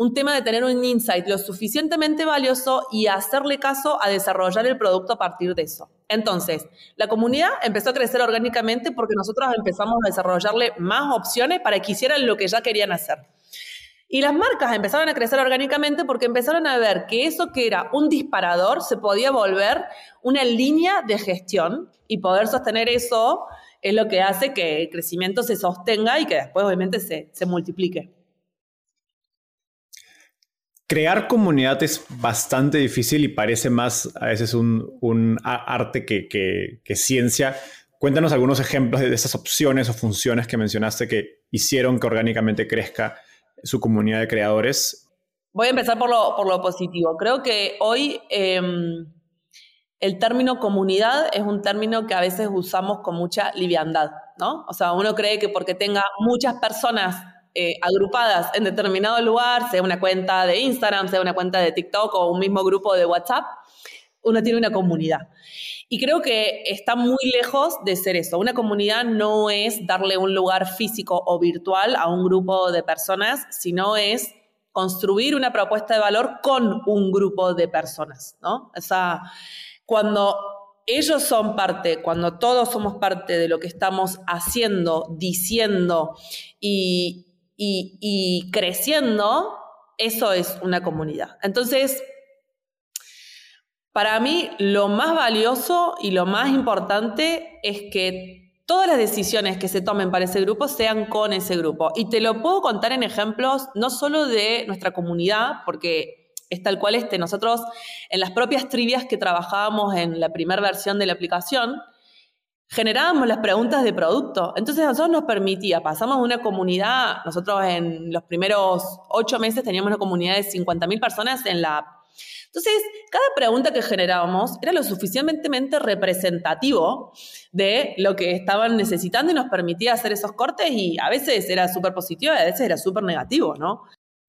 un tema de tener un insight lo suficientemente valioso y hacerle caso a desarrollar el producto a partir de eso. Entonces, la comunidad empezó a crecer orgánicamente porque nosotros empezamos a desarrollarle más opciones para que hicieran lo que ya querían hacer. Y las marcas empezaron a crecer orgánicamente porque empezaron a ver que eso que era un disparador se podía volver una línea de gestión y poder sostener eso es lo que hace que el crecimiento se sostenga y que después obviamente se, se multiplique. Crear comunidad es bastante difícil y parece más a veces un, arte que, ciencia. Cuéntanos algunos ejemplos de esas opciones o funciones que mencionaste que hicieron que orgánicamente crezca su comunidad de creadores. Voy a empezar por lo, positivo. Creo que hoy em, el término comunidad es un término que a veces usamos con mucha liviandad, ¿no? O sea, uno cree que porque tenga muchas personas eh, agrupadas en determinado lugar, sea una cuenta de Instagram, sea una cuenta de TikTok o un mismo grupo de WhatsApp, uno tiene una comunidad. Y creo que está muy lejos de ser eso. Una comunidad no es darle un lugar físico o virtual a un grupo de personas, sino es construir una propuesta de valor con un grupo de personas, ¿no? O cuando ellos son parte, cuando todos somos parte de lo que estamos haciendo, diciendo y, y, creciendo, eso es una comunidad. Entonces, para mí lo más valioso y lo más importante es que todas las decisiones que se tomen para ese grupo sean con ese grupo. Y te lo puedo contar en ejemplos no solo de nuestra comunidad, porque es tal cual este, nosotros en las propias trivias que trabajábamos en la primera versión de la aplicación, generábamos las preguntas de producto. Entonces, a nosotros nos permitía, pasamos una comunidad, nosotros en los primeros ocho meses teníamos una comunidad de 50.000 personas en la app. Entonces, cada pregunta que generábamos era lo suficientemente representativo de lo que estaban necesitando y nos permitía hacer esos cortes y a veces era súper positivo y a veces era súper negativo, ¿no?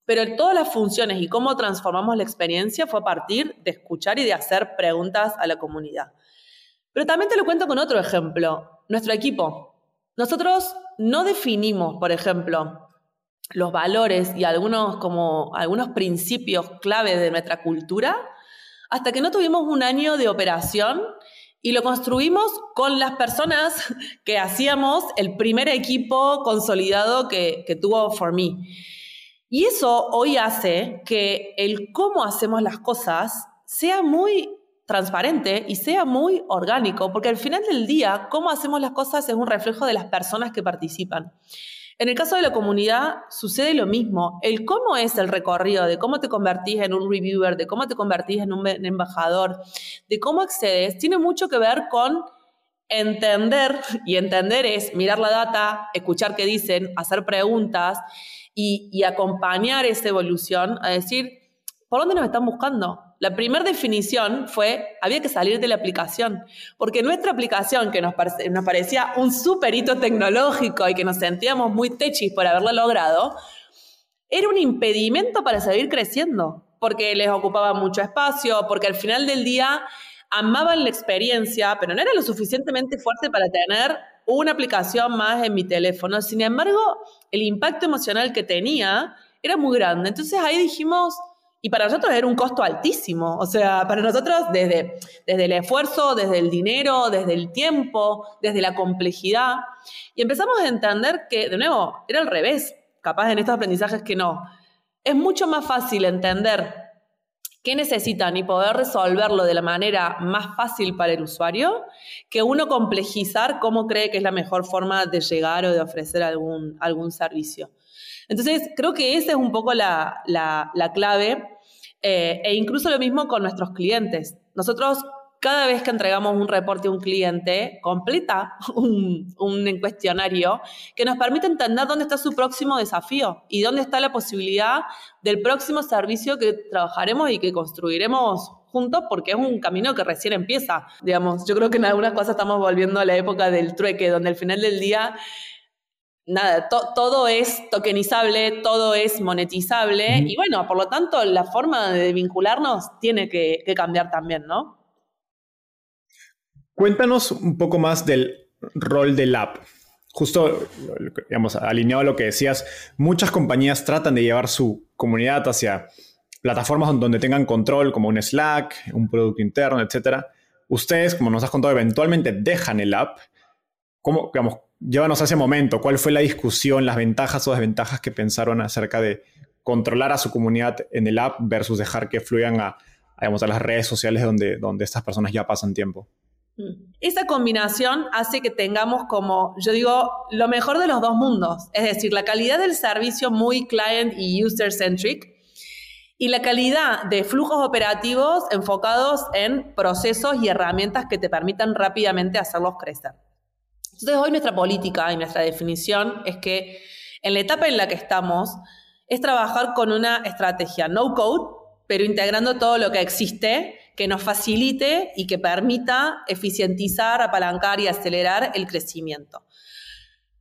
Pero todas las funciones y cómo transformamos la experiencia fue a partir de escuchar y de hacer preguntas a la comunidad. Pero también te lo cuento con otro ejemplo, nuestro equipo. Nosotros no definimos, por ejemplo, los valores y algunos, como, algunos principios clave de nuestra cultura hasta que no tuvimos un año de operación y lo construimos con las personas que hacíamos el primer equipo consolidado que, que tuvo For Me. Y eso hoy hace que el cómo hacemos las cosas sea muy transparente y sea muy orgánico, porque al final del día, cómo hacemos las cosas es un reflejo de las personas que participan. En el caso de la comunidad sucede lo mismo. El cómo es el recorrido, de cómo te convertís en un reviewer, de cómo te convertís en un embajador, de cómo accedes, tiene mucho que ver con entender, y entender es mirar la data, escuchar qué dicen, hacer preguntas y, y acompañar esa evolución a decir, ¿por dónde nos están buscando? La primera definición fue, había que salir de la aplicación, porque nuestra aplicación, que nos, parecía un super hito tecnológico y que nos sentíamos muy techis por haberlo logrado, era un impedimento para seguir creciendo, porque les ocupaba mucho espacio, porque al final del día amaban la experiencia, pero no era lo suficientemente fuerte para tener una aplicación más en mi teléfono. Sin embargo, el impacto emocional que tenía era muy grande. Entonces ahí dijimos, y para nosotros era un costo altísimo. O sea, para nosotros desde, desde el esfuerzo, desde el dinero, desde el tiempo, desde la complejidad. Y empezamos a entender que, de nuevo, era al revés. Capaz en estos aprendizajes que no. Es mucho más fácil entender qué necesitan y poder resolverlo de la manera más fácil para el usuario que uno complejizar cómo cree que es la mejor forma de llegar o de ofrecer algún, algún servicio. Entonces, creo que esa es un poco la, la, clave, eh, e incluso lo mismo con nuestros clientes. Nosotros cada vez que entregamos un reporte a un cliente, completa un, un, cuestionario que nos permite entender dónde está su próximo desafío y dónde está la posibilidad del próximo servicio que trabajaremos y que construiremos juntos porque es un camino que recién empieza. Digamos, yo creo que en algunas cosas estamos volviendo a la época del trueque, donde al final del día nada, todo es tokenizable, todo es monetizable y bueno, por lo tanto la forma de vincularnos tiene que cambiar también, ¿no? Cuéntanos un poco más del rol del app. Justo, digamos, alineado a lo que decías, muchas compañías tratan de llevar su comunidad hacia plataformas donde tengan control, como un Slack, un producto interno, etc. Ustedes, como nos has contado, eventualmente dejan el app. ¿Cómo, digamos, llévanos a ese momento? ¿Cuál fue la discusión, las ventajas o desventajas que pensaron acerca de controlar a su comunidad en el app versus dejar que fluyan a, digamos, a las redes sociales donde, donde estas personas ya pasan tiempo? Mm. Esa combinación hace que tengamos como, yo digo, lo mejor de los dos mundos, es decir, la calidad del servicio muy client y user centric y la calidad de flujos operativos enfocados en procesos y herramientas que te permitan rápidamente hacerlos crecer. Entonces hoy nuestra política y nuestra definición es que en la etapa en la que estamos es trabajar con una estrategia no code, pero integrando todo lo que existe que nos facilite y que permita eficientizar, apalancar y acelerar el crecimiento.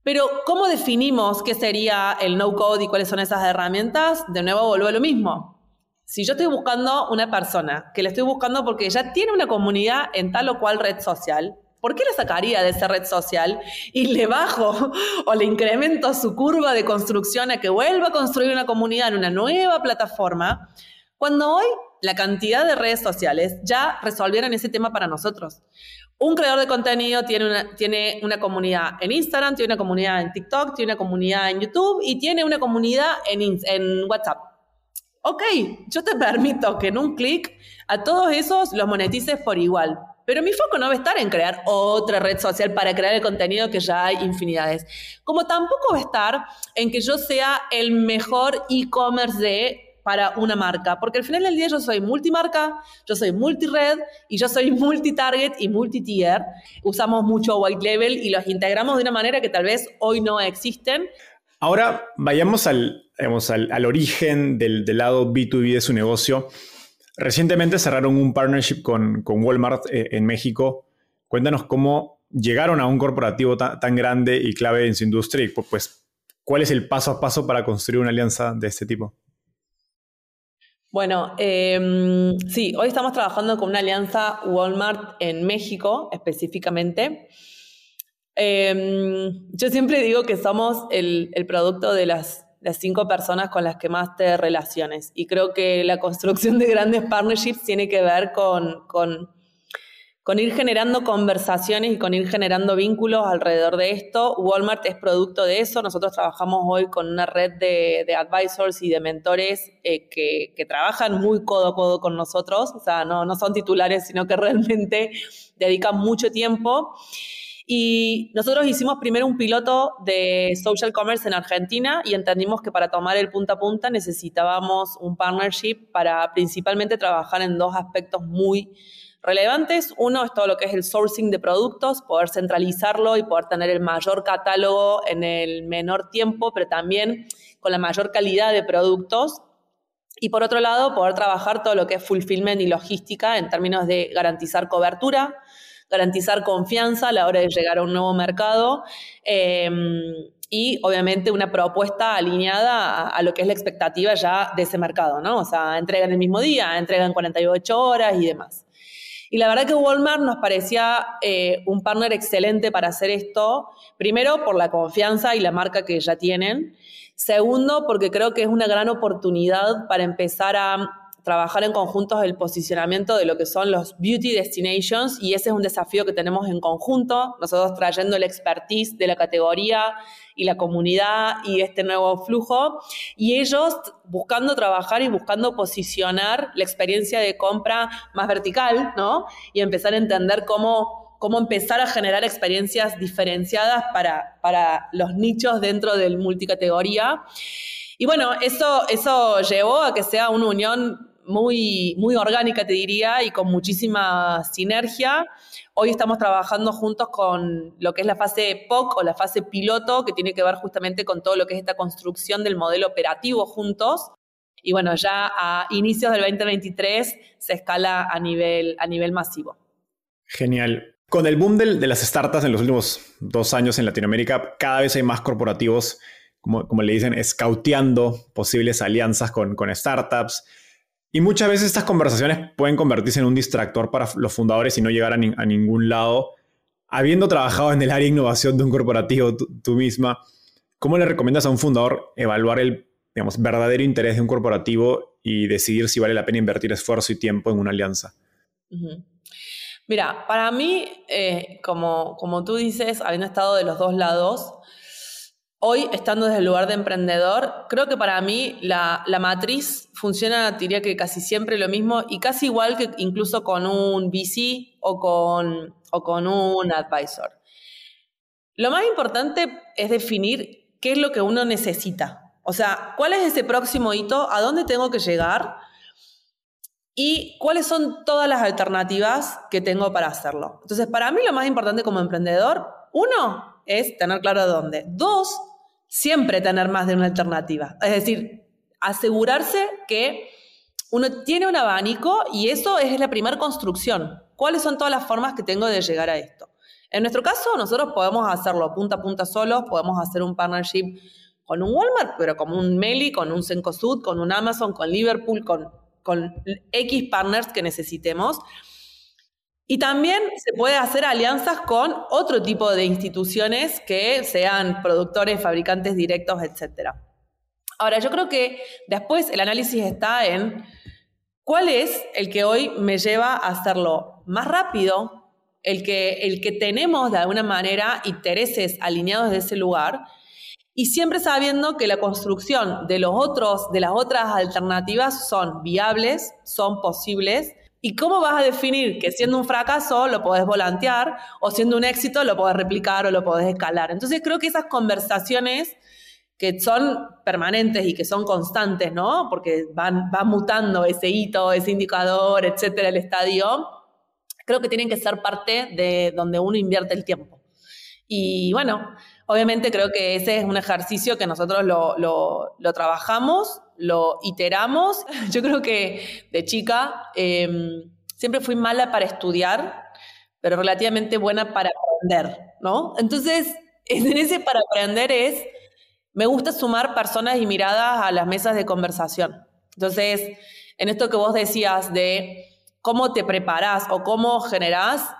Pero, ¿cómo definimos qué sería el no-code y cuáles son esas herramientas? De nuevo, vuelvo a lo mismo. Si yo estoy buscando una persona, que le estoy buscando porque ya tiene una comunidad en tal o cual red social, ¿por qué le sacaría de esa red social y le bajo o le incremento su curva de construcción a que vuelva a construir una comunidad en una nueva plataforma? Cuando hoy la cantidad de redes sociales ya resolvieron ese tema para nosotros. Un creador de contenido tiene una, tiene una comunidad en Instagram, tiene una comunidad en TikTok, tiene una comunidad en YouTube y tiene una comunidad en, en WhatsApp. Ok, yo te permito que en un clic a todos esos los monetices por igual. Pero mi foco no va a estar en crear otra red social para crear el contenido que ya hay infinidades. Como tampoco va a estar en que yo sea el mejor e-commerce de para una marca, porque al final del día yo soy multimarca, yo soy multired y yo soy multitarget y multitier. Usamos mucho white label y los integramos de una manera que tal vez hoy no existen. Ahora vayamos al, al, origen del, lado B2B de su negocio. Recientemente cerraron un partnership con, con Walmart eh, en México. Cuéntanos cómo llegaron a un corporativo tan, grande y clave en su industria y pues cuál es el paso a paso para construir una alianza de este tipo. Bueno, em, sí, hoy estamos trabajando con una alianza Walmart en México específicamente. Em, yo siempre digo que somos el, producto de las, cinco personas con las que más te relaciones y creo que la construcción de grandes partnerships tiene que ver con con ir generando conversaciones y con ir generando vínculos alrededor de esto. Walmart es producto de eso. Nosotros trabajamos hoy con una red de, advisors y de mentores eh, que, trabajan muy codo a codo con nosotros. O sea, no, no son titulares, sino que realmente dedican mucho tiempo. Y nosotros hicimos primero un piloto de social commerce en Argentina y entendimos que para tomar el punta a punta necesitábamos un partnership para principalmente trabajar en dos aspectos muy relevantes. Uno es todo lo que es el sourcing de productos, poder centralizarlo y poder tener el mayor catálogo en el menor tiempo, pero también con la mayor calidad de productos. Y por otro lado, poder trabajar todo lo que es fulfillment y logística en términos de garantizar cobertura, garantizar confianza a la hora de llegar a un nuevo mercado. Em, y obviamente una propuesta alineada a, lo que es la expectativa ya de ese mercado, ¿no? O sea, entrega en el mismo día, entrega en 48 horas y demás. Y la verdad que Walmart nos parecía eh, un partner excelente para hacer esto, primero por la confianza y la marca que ya tienen, segundo porque creo que es una gran oportunidad para empezar a trabajar en conjuntos el posicionamiento de lo que son los beauty destinations y ese es un desafío que tenemos en conjunto, nosotros trayendo el expertise de la categoría y la comunidad y este nuevo flujo y ellos buscando trabajar y buscando posicionar la experiencia de compra más vertical, ¿no? Y empezar a entender cómo, cómo empezar a generar experiencias diferenciadas para, para los nichos dentro del multicategoría. Y bueno, eso, eso llevó a que sea una unión muy, muy orgánica, te diría, y con muchísima sinergia. Hoy estamos trabajando juntos con lo que es la fase POC o la fase piloto, que tiene que ver justamente con todo lo que es esta construcción del modelo operativo juntos. Y bueno, ya a inicios del 2023 se escala a nivel, a nivel masivo. Genial. Con el boom de, las startups en los últimos dos años en Latinoamérica, cada vez hay más corporativos, como, como le dicen, escauteando posibles alianzas con startups. Y muchas veces estas conversaciones pueden convertirse en un distractor para los fundadores y no llegar a, ningún lado. Habiendo trabajado en el área de innovación de un corporativo tú misma, ¿cómo le recomiendas a un fundador evaluar el digamos, verdadero interés de un corporativo y decidir si vale la pena invertir esfuerzo y tiempo en una alianza? Mira, para mí, eh, como, como tú dices, habiendo estado de los dos lados, hoy estando desde el lugar de emprendedor, creo que para mí la, matriz funciona, diría que casi siempre lo mismo y casi igual que incluso con un VC o con, o con un advisor. Lo más importante es definir qué es lo que uno necesita. O sea, ¿cuál es ese próximo hito? ¿A dónde tengo que llegar? ¿Y cuáles son todas las alternativas que tengo para hacerlo? Entonces, para mí lo más importante como emprendedor, uno, es tener claro dónde. Dos, siempre tener más de una alternativa. Es decir, asegurarse que uno tiene un abanico y eso es la primera construcción. ¿Cuáles son todas las formas que tengo de llegar a esto? En nuestro caso, nosotros podemos hacerlo punta a punta solos, podemos hacer un partnership con un Walmart, pero como un Meli, con un Cencosud, con un Amazon, con Liverpool, con, con X partners que necesitemos. Y también se puede hacer alianzas con otro tipo de instituciones que sean productores, fabricantes directos, etc. Ahora, yo creo que después el análisis está en cuál es el que hoy me lleva a hacerlo más rápido, el que, el que tenemos de alguna manera intereses alineados de ese lugar y siempre sabiendo que la construcción de los otros, de las otras alternativas son viables, son posibles. ¿Y cómo vas a definir que siendo un fracaso lo podés volantear o siendo un éxito lo podés replicar o lo podés escalar? Entonces creo que esas conversaciones que son permanentes y que son constantes, ¿no? Porque van, va mutando ese hito, ese indicador, etcétera, el estadio, creo que tienen que ser parte de donde uno invierte el tiempo. Y bueno, Obviamente creo que ese es un ejercicio que nosotros lo, trabajamos, lo iteramos. Yo creo que de chica em, siempre fui mala para estudiar, pero relativamente buena para aprender, ¿no? Entonces, en ese para aprender es, me gusta sumar personas y miradas a las mesas de conversación. Entonces, en esto que vos decías de cómo te preparás o cómo generás,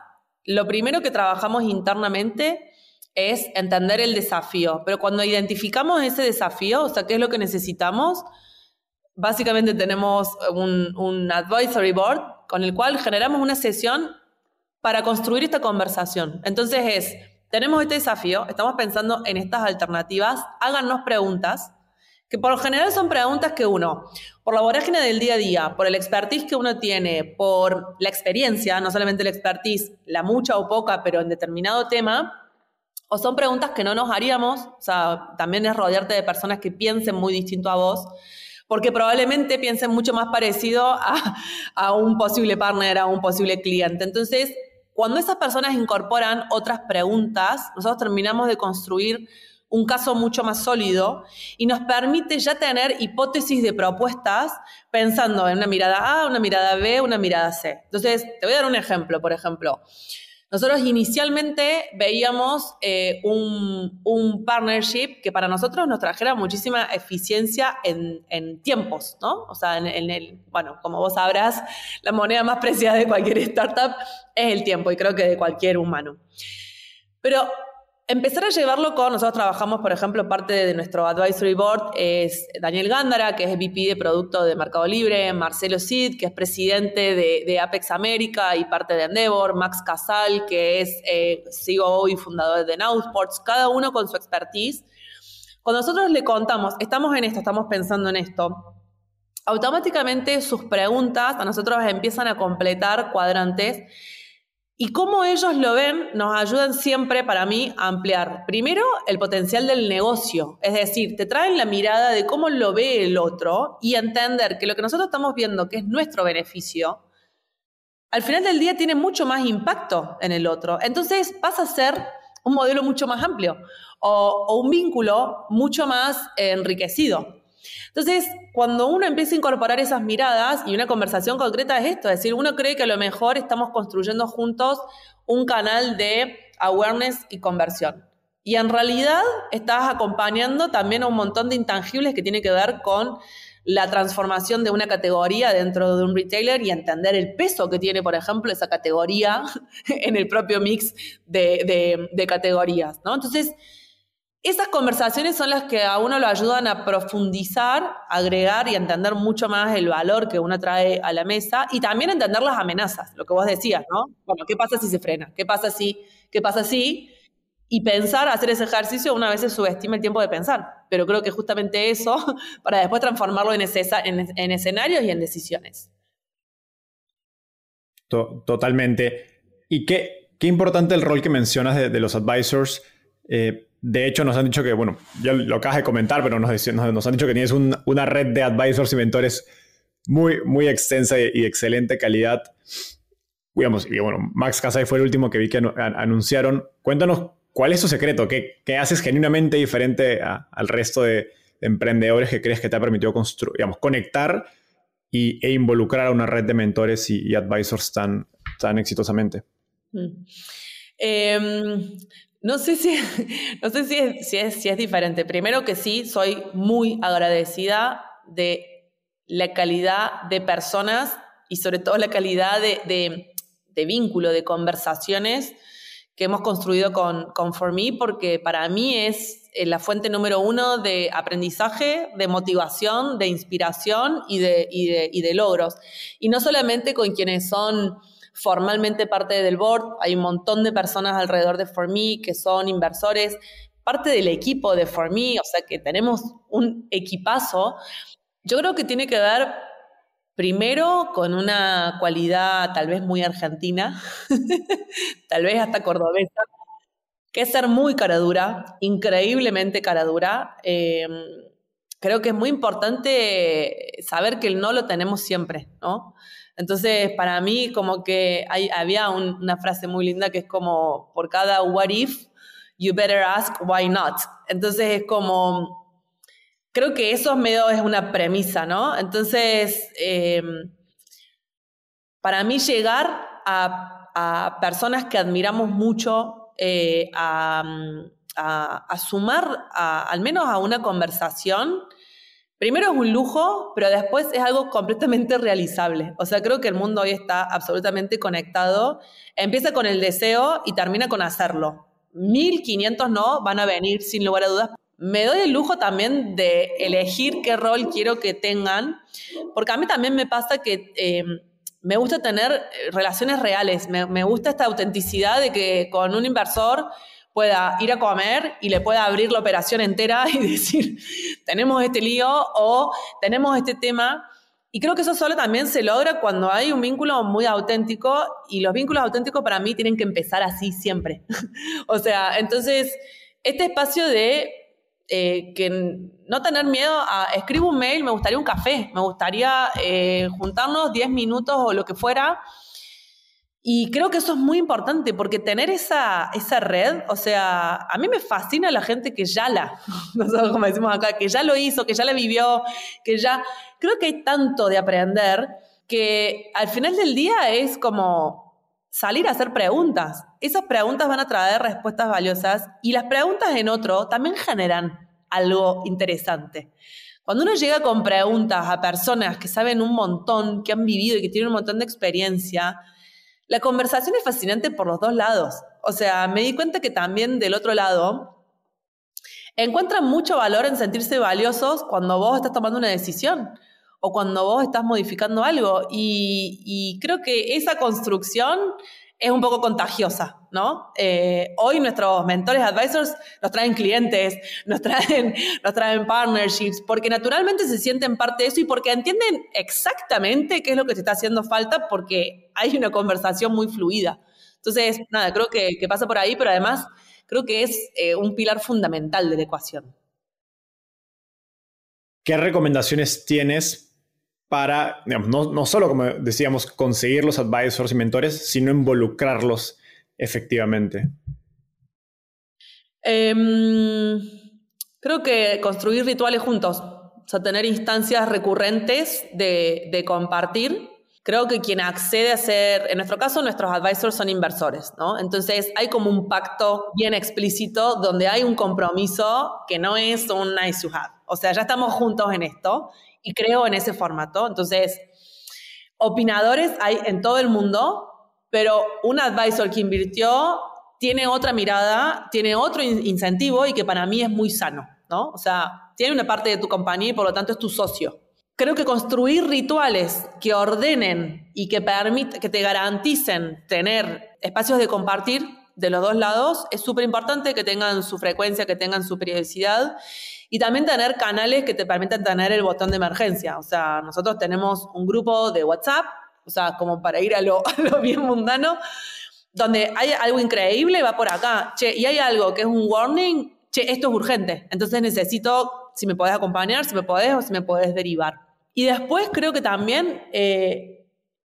lo primero que trabajamos internamente es entender el desafío. Pero cuando identificamos ese desafío, o sea, qué es lo que necesitamos, básicamente tenemos un, advisory board con el cual generamos una sesión para construir esta conversación. Entonces es, tenemos este desafío, estamos pensando en estas alternativas, háganos preguntas, que por lo general son preguntas que uno, por la vorágine del día a día, por el expertise que uno tiene, por la experiencia, no solamente la expertise, la mucha o poca, pero en determinado tema, o son preguntas que no nos haríamos, o sea, también es rodearte de personas que piensen muy distinto a vos, porque probablemente piensen mucho más parecido a, a un posible partner, a un posible cliente. Entonces, cuando esas personas incorporan otras preguntas, nosotros terminamos de construir un caso mucho más sólido y nos permite ya tener hipótesis de propuestas pensando en una mirada A, una mirada B, una mirada C. Entonces, te voy a dar un ejemplo, por ejemplo. Nosotros inicialmente veíamos eh, un, partnership que para nosotros nos trajera muchísima eficiencia en, tiempos, ¿no? O sea, en, en, el, bueno, como vos sabrás, la moneda más preciada de cualquier startup es el tiempo y creo que de cualquier humano. Pero empezar a llevarlo con, nosotros trabajamos, por ejemplo, parte de nuestro advisory board es Daniel Gándara, que es VP de Producto de Mercado Libre, Marcelo Cid, que es presidente de, Apex América y parte de Endeavor, Max Casal, que es eh, CEO y fundador de Now Sports, cada uno con su expertise. Cuando nosotros le contamos, estamos en esto, estamos pensando en esto, automáticamente sus preguntas a nosotros empiezan a completar cuadrantes Y cómo ellos lo ven nos ayudan siempre para mí a ampliar, primero, el potencial del negocio. Es decir, te traen la mirada de cómo lo ve el otro y entender que lo que nosotros estamos viendo, que es nuestro beneficio, al final del día tiene mucho más impacto en el otro. Entonces pasa a ser un modelo mucho más amplio o, o un vínculo mucho más enriquecido. Entonces, cuando uno empieza a incorporar esas miradas y una conversación concreta es esto, es decir, uno cree que a lo mejor estamos construyendo juntos un canal de awareness y conversión. Y en realidad estás acompañando también a un montón de intangibles que tiene que ver con la transformación de una categoría dentro de un retailer y entender el peso que tiene, por ejemplo, esa categoría en el propio mix de, de categorías. ¿no? Entonces, esas conversaciones son las que a uno lo ayudan a profundizar, agregar y entender mucho más el valor que uno trae a la mesa y también entender las amenazas, lo que vos decías, ¿no? Bueno, ¿qué pasa si se frena? ¿Qué pasa si? ¿Qué pasa si? Y pensar, hacer ese ejercicio, una vez se subestima el tiempo de pensar. Pero creo que justamente eso, para después transformarlo en, en, escenarios y en decisiones. Totalmente. Y qué, qué importante el rol que mencionas de, los advisors. Eh, de hecho, nos han dicho que, bueno, ya lo acabas de comentar, pero nos, nos, han dicho que tienes una red de advisors y mentores muy, muy extensa y de excelente calidad. Digamos, y bueno, Max Casay fue el último que vi que anunciaron. Cuéntanos cuál es tu secreto, qué, qué haces genuinamente diferente al resto de, emprendedores que crees que te ha permitido digamos, conectar y, e involucrar a una red de mentores y, advisors tan, tan exitosamente. Mm. Em, no sé, si, no sé si, es, si, es, si es diferente. Primero que sí, soy muy agradecida de la calidad de personas y sobre todo la calidad de, de, vínculo, de conversaciones que hemos construido con, con For Me, porque para mí es eh, la fuente número uno de aprendizaje, de motivación, de inspiración y de, y de, y de logros. Y no solamente con quienes son formalmente parte del board. Hay un montón de personas alrededor de ForMe que son inversores, parte del equipo de ForMe, o sea que tenemos un equipazo. Yo creo que tiene que ver primero con una cualidad tal vez muy argentina, tal vez hasta cordobesa, que es ser muy cara dura, increíblemente cara dura. Em, creo que es muy importante saber que el no lo tenemos siempre, ¿no? Entonces, para mí, como que había una frase muy linda que es como, por cada what if, you better ask why not. Entonces, es como, creo que eso medio es una premisa, ¿no? Entonces, em, para mí llegar a, personas que admiramos mucho, eh, a, a, sumar al menos a una conversación, Primero es un lujo, pero después es algo completamente realizable. O sea, creo que el mundo hoy está absolutamente conectado. Empieza con el deseo y termina con hacerlo. 1500 no van a venir sin lugar a dudas. Me doy el lujo también de elegir qué rol quiero que tengan, porque a mí también me pasa que eh, me gusta tener relaciones reales, me gusta esta autenticidad de que con un inversor pueda ir a comer y le pueda abrir la operación entera y decir, tenemos este lío o tenemos este tema. Y creo que eso solo también se logra cuando hay un vínculo muy auténtico y los vínculos auténticos para mí tienen que empezar así siempre. o sea, entonces, este espacio de eh, que no tener miedo a escribo un mail, me gustaría un café, me gustaría eh, juntarnos 10 minutos o lo que fuera y creo que eso es muy importante porque tener esa, esa red, o sea, a mí me fascina la gente que ya la, nosotros como decimos acá, que ya lo hizo, que ya la vivió, que ya... Creo que hay tanto de aprender que al final del día es como salir a hacer preguntas. Esas preguntas van a traer respuestas valiosas y las preguntas en otro también generan algo interesante. Cuando uno llega con preguntas a personas que saben un montón, que han vivido y que tienen un montón de experiencia, la conversación es fascinante por los dos lados. O sea, me di cuenta que también del otro lado encuentran mucho valor en sentirse valiosos cuando vos estás tomando una decisión o cuando vos estás modificando algo. Y, creo que esa construcción es un poco contagiosa, ¿no? Eh, hoy nuestros mentores advisors nos traen clientes, nos traen, nos traen partnerships, porque naturalmente se sienten parte de eso y porque entienden exactamente qué es lo que te está haciendo falta, porque hay una conversación muy fluida. Entonces, nada, creo que, pasa por ahí, pero además creo que es eh, un pilar fundamental de la ecuación. ¿Qué recomendaciones tienes para, no, no solo, como decíamos, conseguir los advisors y mentores, sino involucrarlos efectivamente? Em, creo que construir rituales juntos, o sea, tener instancias recurrentes de, de, compartir. Creo que quien accede a ser, en nuestro caso, nuestros advisors son inversores, ¿no? Entonces hay como un pacto bien explícito donde hay un compromiso que no es un nice to have. O sea, ya estamos juntos en esto y creo en ese formato. Entonces, opinadores hay en todo el mundo, pero un advisor que invirtió tiene otra mirada, tiene otro incentivo y que para mí es muy sano, ¿no? O sea, tiene una parte de tu compañía y por lo tanto es tu socio. Creo que construir rituales que ordenen y que, que te garanticen tener espacios de compartir de los dos lados es súper importante, que tengan su frecuencia, que tengan su periodicidad y también tener canales que te permitan tener el botón de emergencia. O sea, nosotros tenemos un grupo de WhatsApp, o sea, como para ir a lo, bien mundano, donde hay algo increíble, va por acá. Che, y hay algo que es un warning, che, esto es urgente. Entonces necesito, si me podés acompañar, si me podés o si me podés derivar. Y después creo que también eh,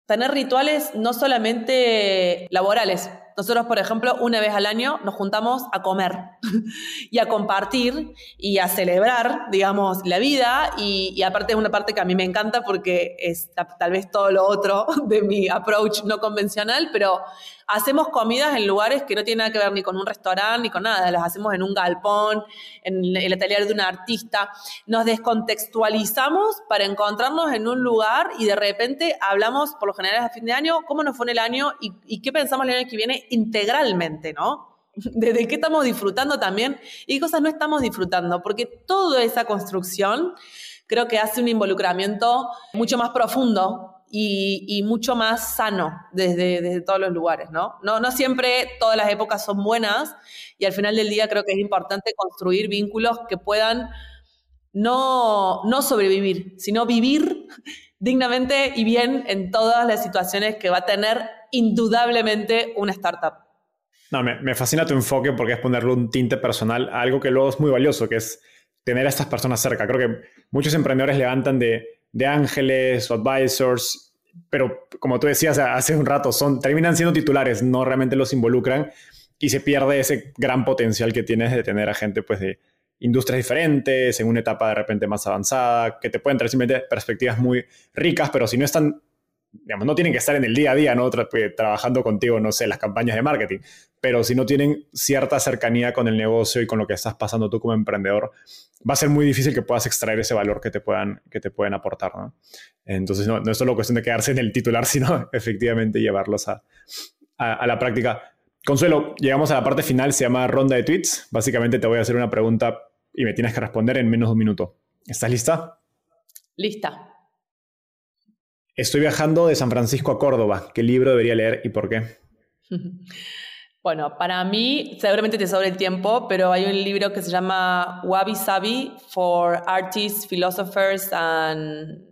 tener rituales no solamente laborales, nosotros, por ejemplo, una vez al año nos juntamos a comer y a compartir y a celebrar, digamos, la vida. Y, aparte es una parte que a mí me encanta porque es tal vez todo lo otro de mi approach no convencional, pero hacemos comidas en lugares que no tienen nada que ver ni con un restaurante ni con nada, las hacemos en un galpón, en el atelier de un artista. Nos descontextualizamos para encontrarnos en un lugar y de repente hablamos, por lo general a fin de año, cómo nos fue en el año y, y qué pensamos el año que viene integralmente, ¿no? desde qué estamos disfrutando también y qué cosas no estamos disfrutando, porque toda esa construcción creo que hace un involucramiento mucho más profundo y, mucho más sano desde, todos los lugares, ¿no? ¿no? No siempre todas las épocas son buenas y al final del día creo que es importante construir vínculos que puedan no, no sobrevivir, sino vivir dignamente y bien en todas las situaciones que va a tener indudablemente una startup. No, me, me, fascina tu enfoque porque es ponerle un tinte personal a algo que luego es muy valioso, que es tener a estas personas cerca. Creo que muchos emprendedores levantan de de ángeles o advisors, pero como tú decías hace un rato, son, terminan siendo titulares, no realmente los involucran y se pierde ese gran potencial que tienes de tener a gente pues de industrias diferentes, en una etapa de repente más avanzada, que te pueden traer simplemente perspectivas muy ricas, pero si no están no tienen que estar en el día a día, ¿no? Eh, trabajando contigo, no sé, las campañas de marketing, pero si no tienen cierta cercanía con el negocio y con lo que estás pasando tú como emprendedor, va a ser muy difícil que puedas extraer ese valor que te puedan, que te pueden aportar, ¿no? Entonces, no, no es solo cuestión de quedarse en el titular, sino efectivamente llevarlos a, a la práctica. Consuelo, llegamos a la parte final, se llama ronda de tweets. Básicamente te voy a hacer una pregunta y me tienes que responder en menos de un minuto. ¿Estás lista? Lista. Estoy viajando de San Francisco a Córdoba. ¿Qué libro debería leer y por qué? Bueno, para mí, seguramente te sobra el tiempo, pero hay un libro que se llama Wabi Sabi for Artists, Philosophers and,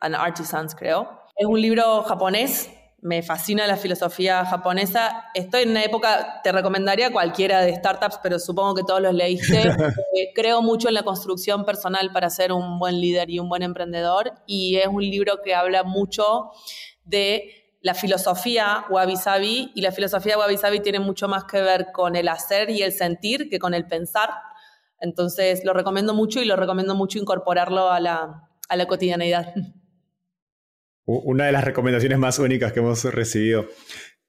and Artisans, creo. Es un libro japonés me fascina la filosofía japonesa. Estoy en una época, te recomendaría cualquiera de startups, pero supongo que todos los leíste. Eh, creo mucho en la construcción personal para ser un buen líder y un buen emprendedor. Y es un libro que habla mucho de la filosofía Wabi Sabi. Y la filosofía Wabi Sabi tiene mucho más que ver con el hacer y el sentir que con el pensar. Entonces lo recomiendo mucho y lo recomiendo mucho incorporarlo a la, a la cotidianeidad. Una de las recomendaciones más únicas que hemos recibido.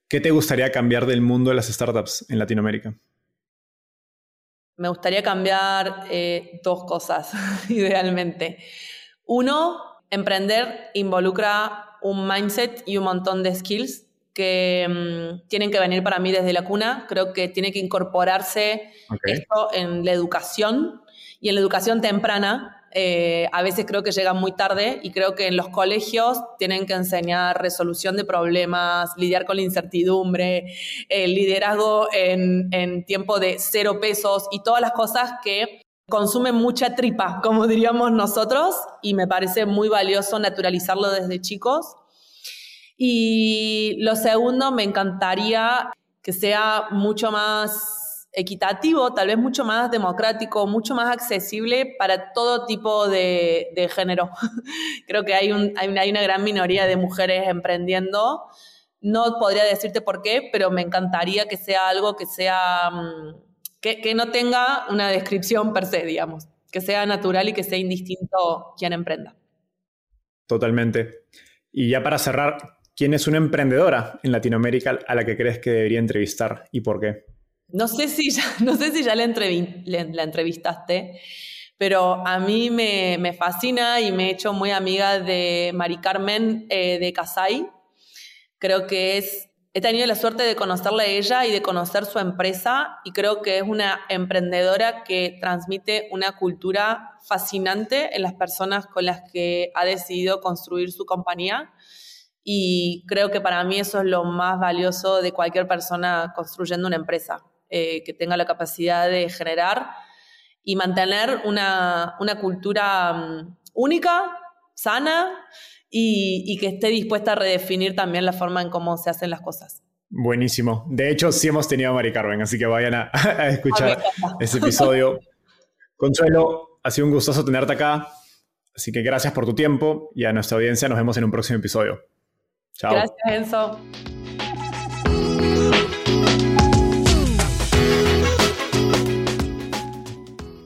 ¿Qué te gustaría cambiar del mundo de las startups en Latinoamérica? Me gustaría cambiar eh, dos cosas, idealmente. Uno, emprender involucra un mindset y un montón de skills que mm, tienen que venir para mí desde la cuna. Creo que tiene que incorporarse esto en la educación y en la educación temprana eh, a veces creo que llegan muy tarde y creo que en los colegios tienen que enseñar resolución de problemas, lidiar con la incertidumbre, el liderazgo en tiempo de cero pesos y todas las cosas que consumen mucha tripa, como diríamos nosotros, y me parece muy valioso naturalizarlo desde chicos. Y lo segundo, me encantaría que sea mucho más equitativo, tal vez mucho más democrático, mucho más accesible para todo tipo de, género. Creo que hay, un, hay, una, gran minoría de mujeres emprendiendo. No podría decirte por qué, pero me encantaría que sea algo que sea mm, que, no tenga una descripción per se, digamos, que sea natural y que sea indistinto quien emprenda. Totalmente. Y ya para cerrar, ¿quién es una emprendedora en Latinoamérica a la que crees que debería entrevistar y por qué? No sé si ya, no sé si ya la, entrevistaste, pero a mí me, fascina y me he hecho muy amiga de Mari Carmen eh, de Casay. Creo que es, he tenido la suerte de conocerla a ella y de conocer su empresa y creo que es una emprendedora que transmite una cultura fascinante en las personas con las que ha decidido construir su compañía. Y creo que para mí eso es lo más valioso de cualquier persona construyendo una empresa. Eh, que tenga la capacidad de generar y mantener una, cultura mm, única, sana y, que esté dispuesta a redefinir también la forma en cómo se hacen las cosas. Buenísimo. De hecho, sí hemos tenido a Mari Carmen, así que vayan a, escuchar ese episodio. Consuelo, ha sido un gustoso tenerte acá. Así que gracias por tu tiempo y a nuestra audiencia nos vemos en un próximo episodio. Chao. Gracias, Enzo.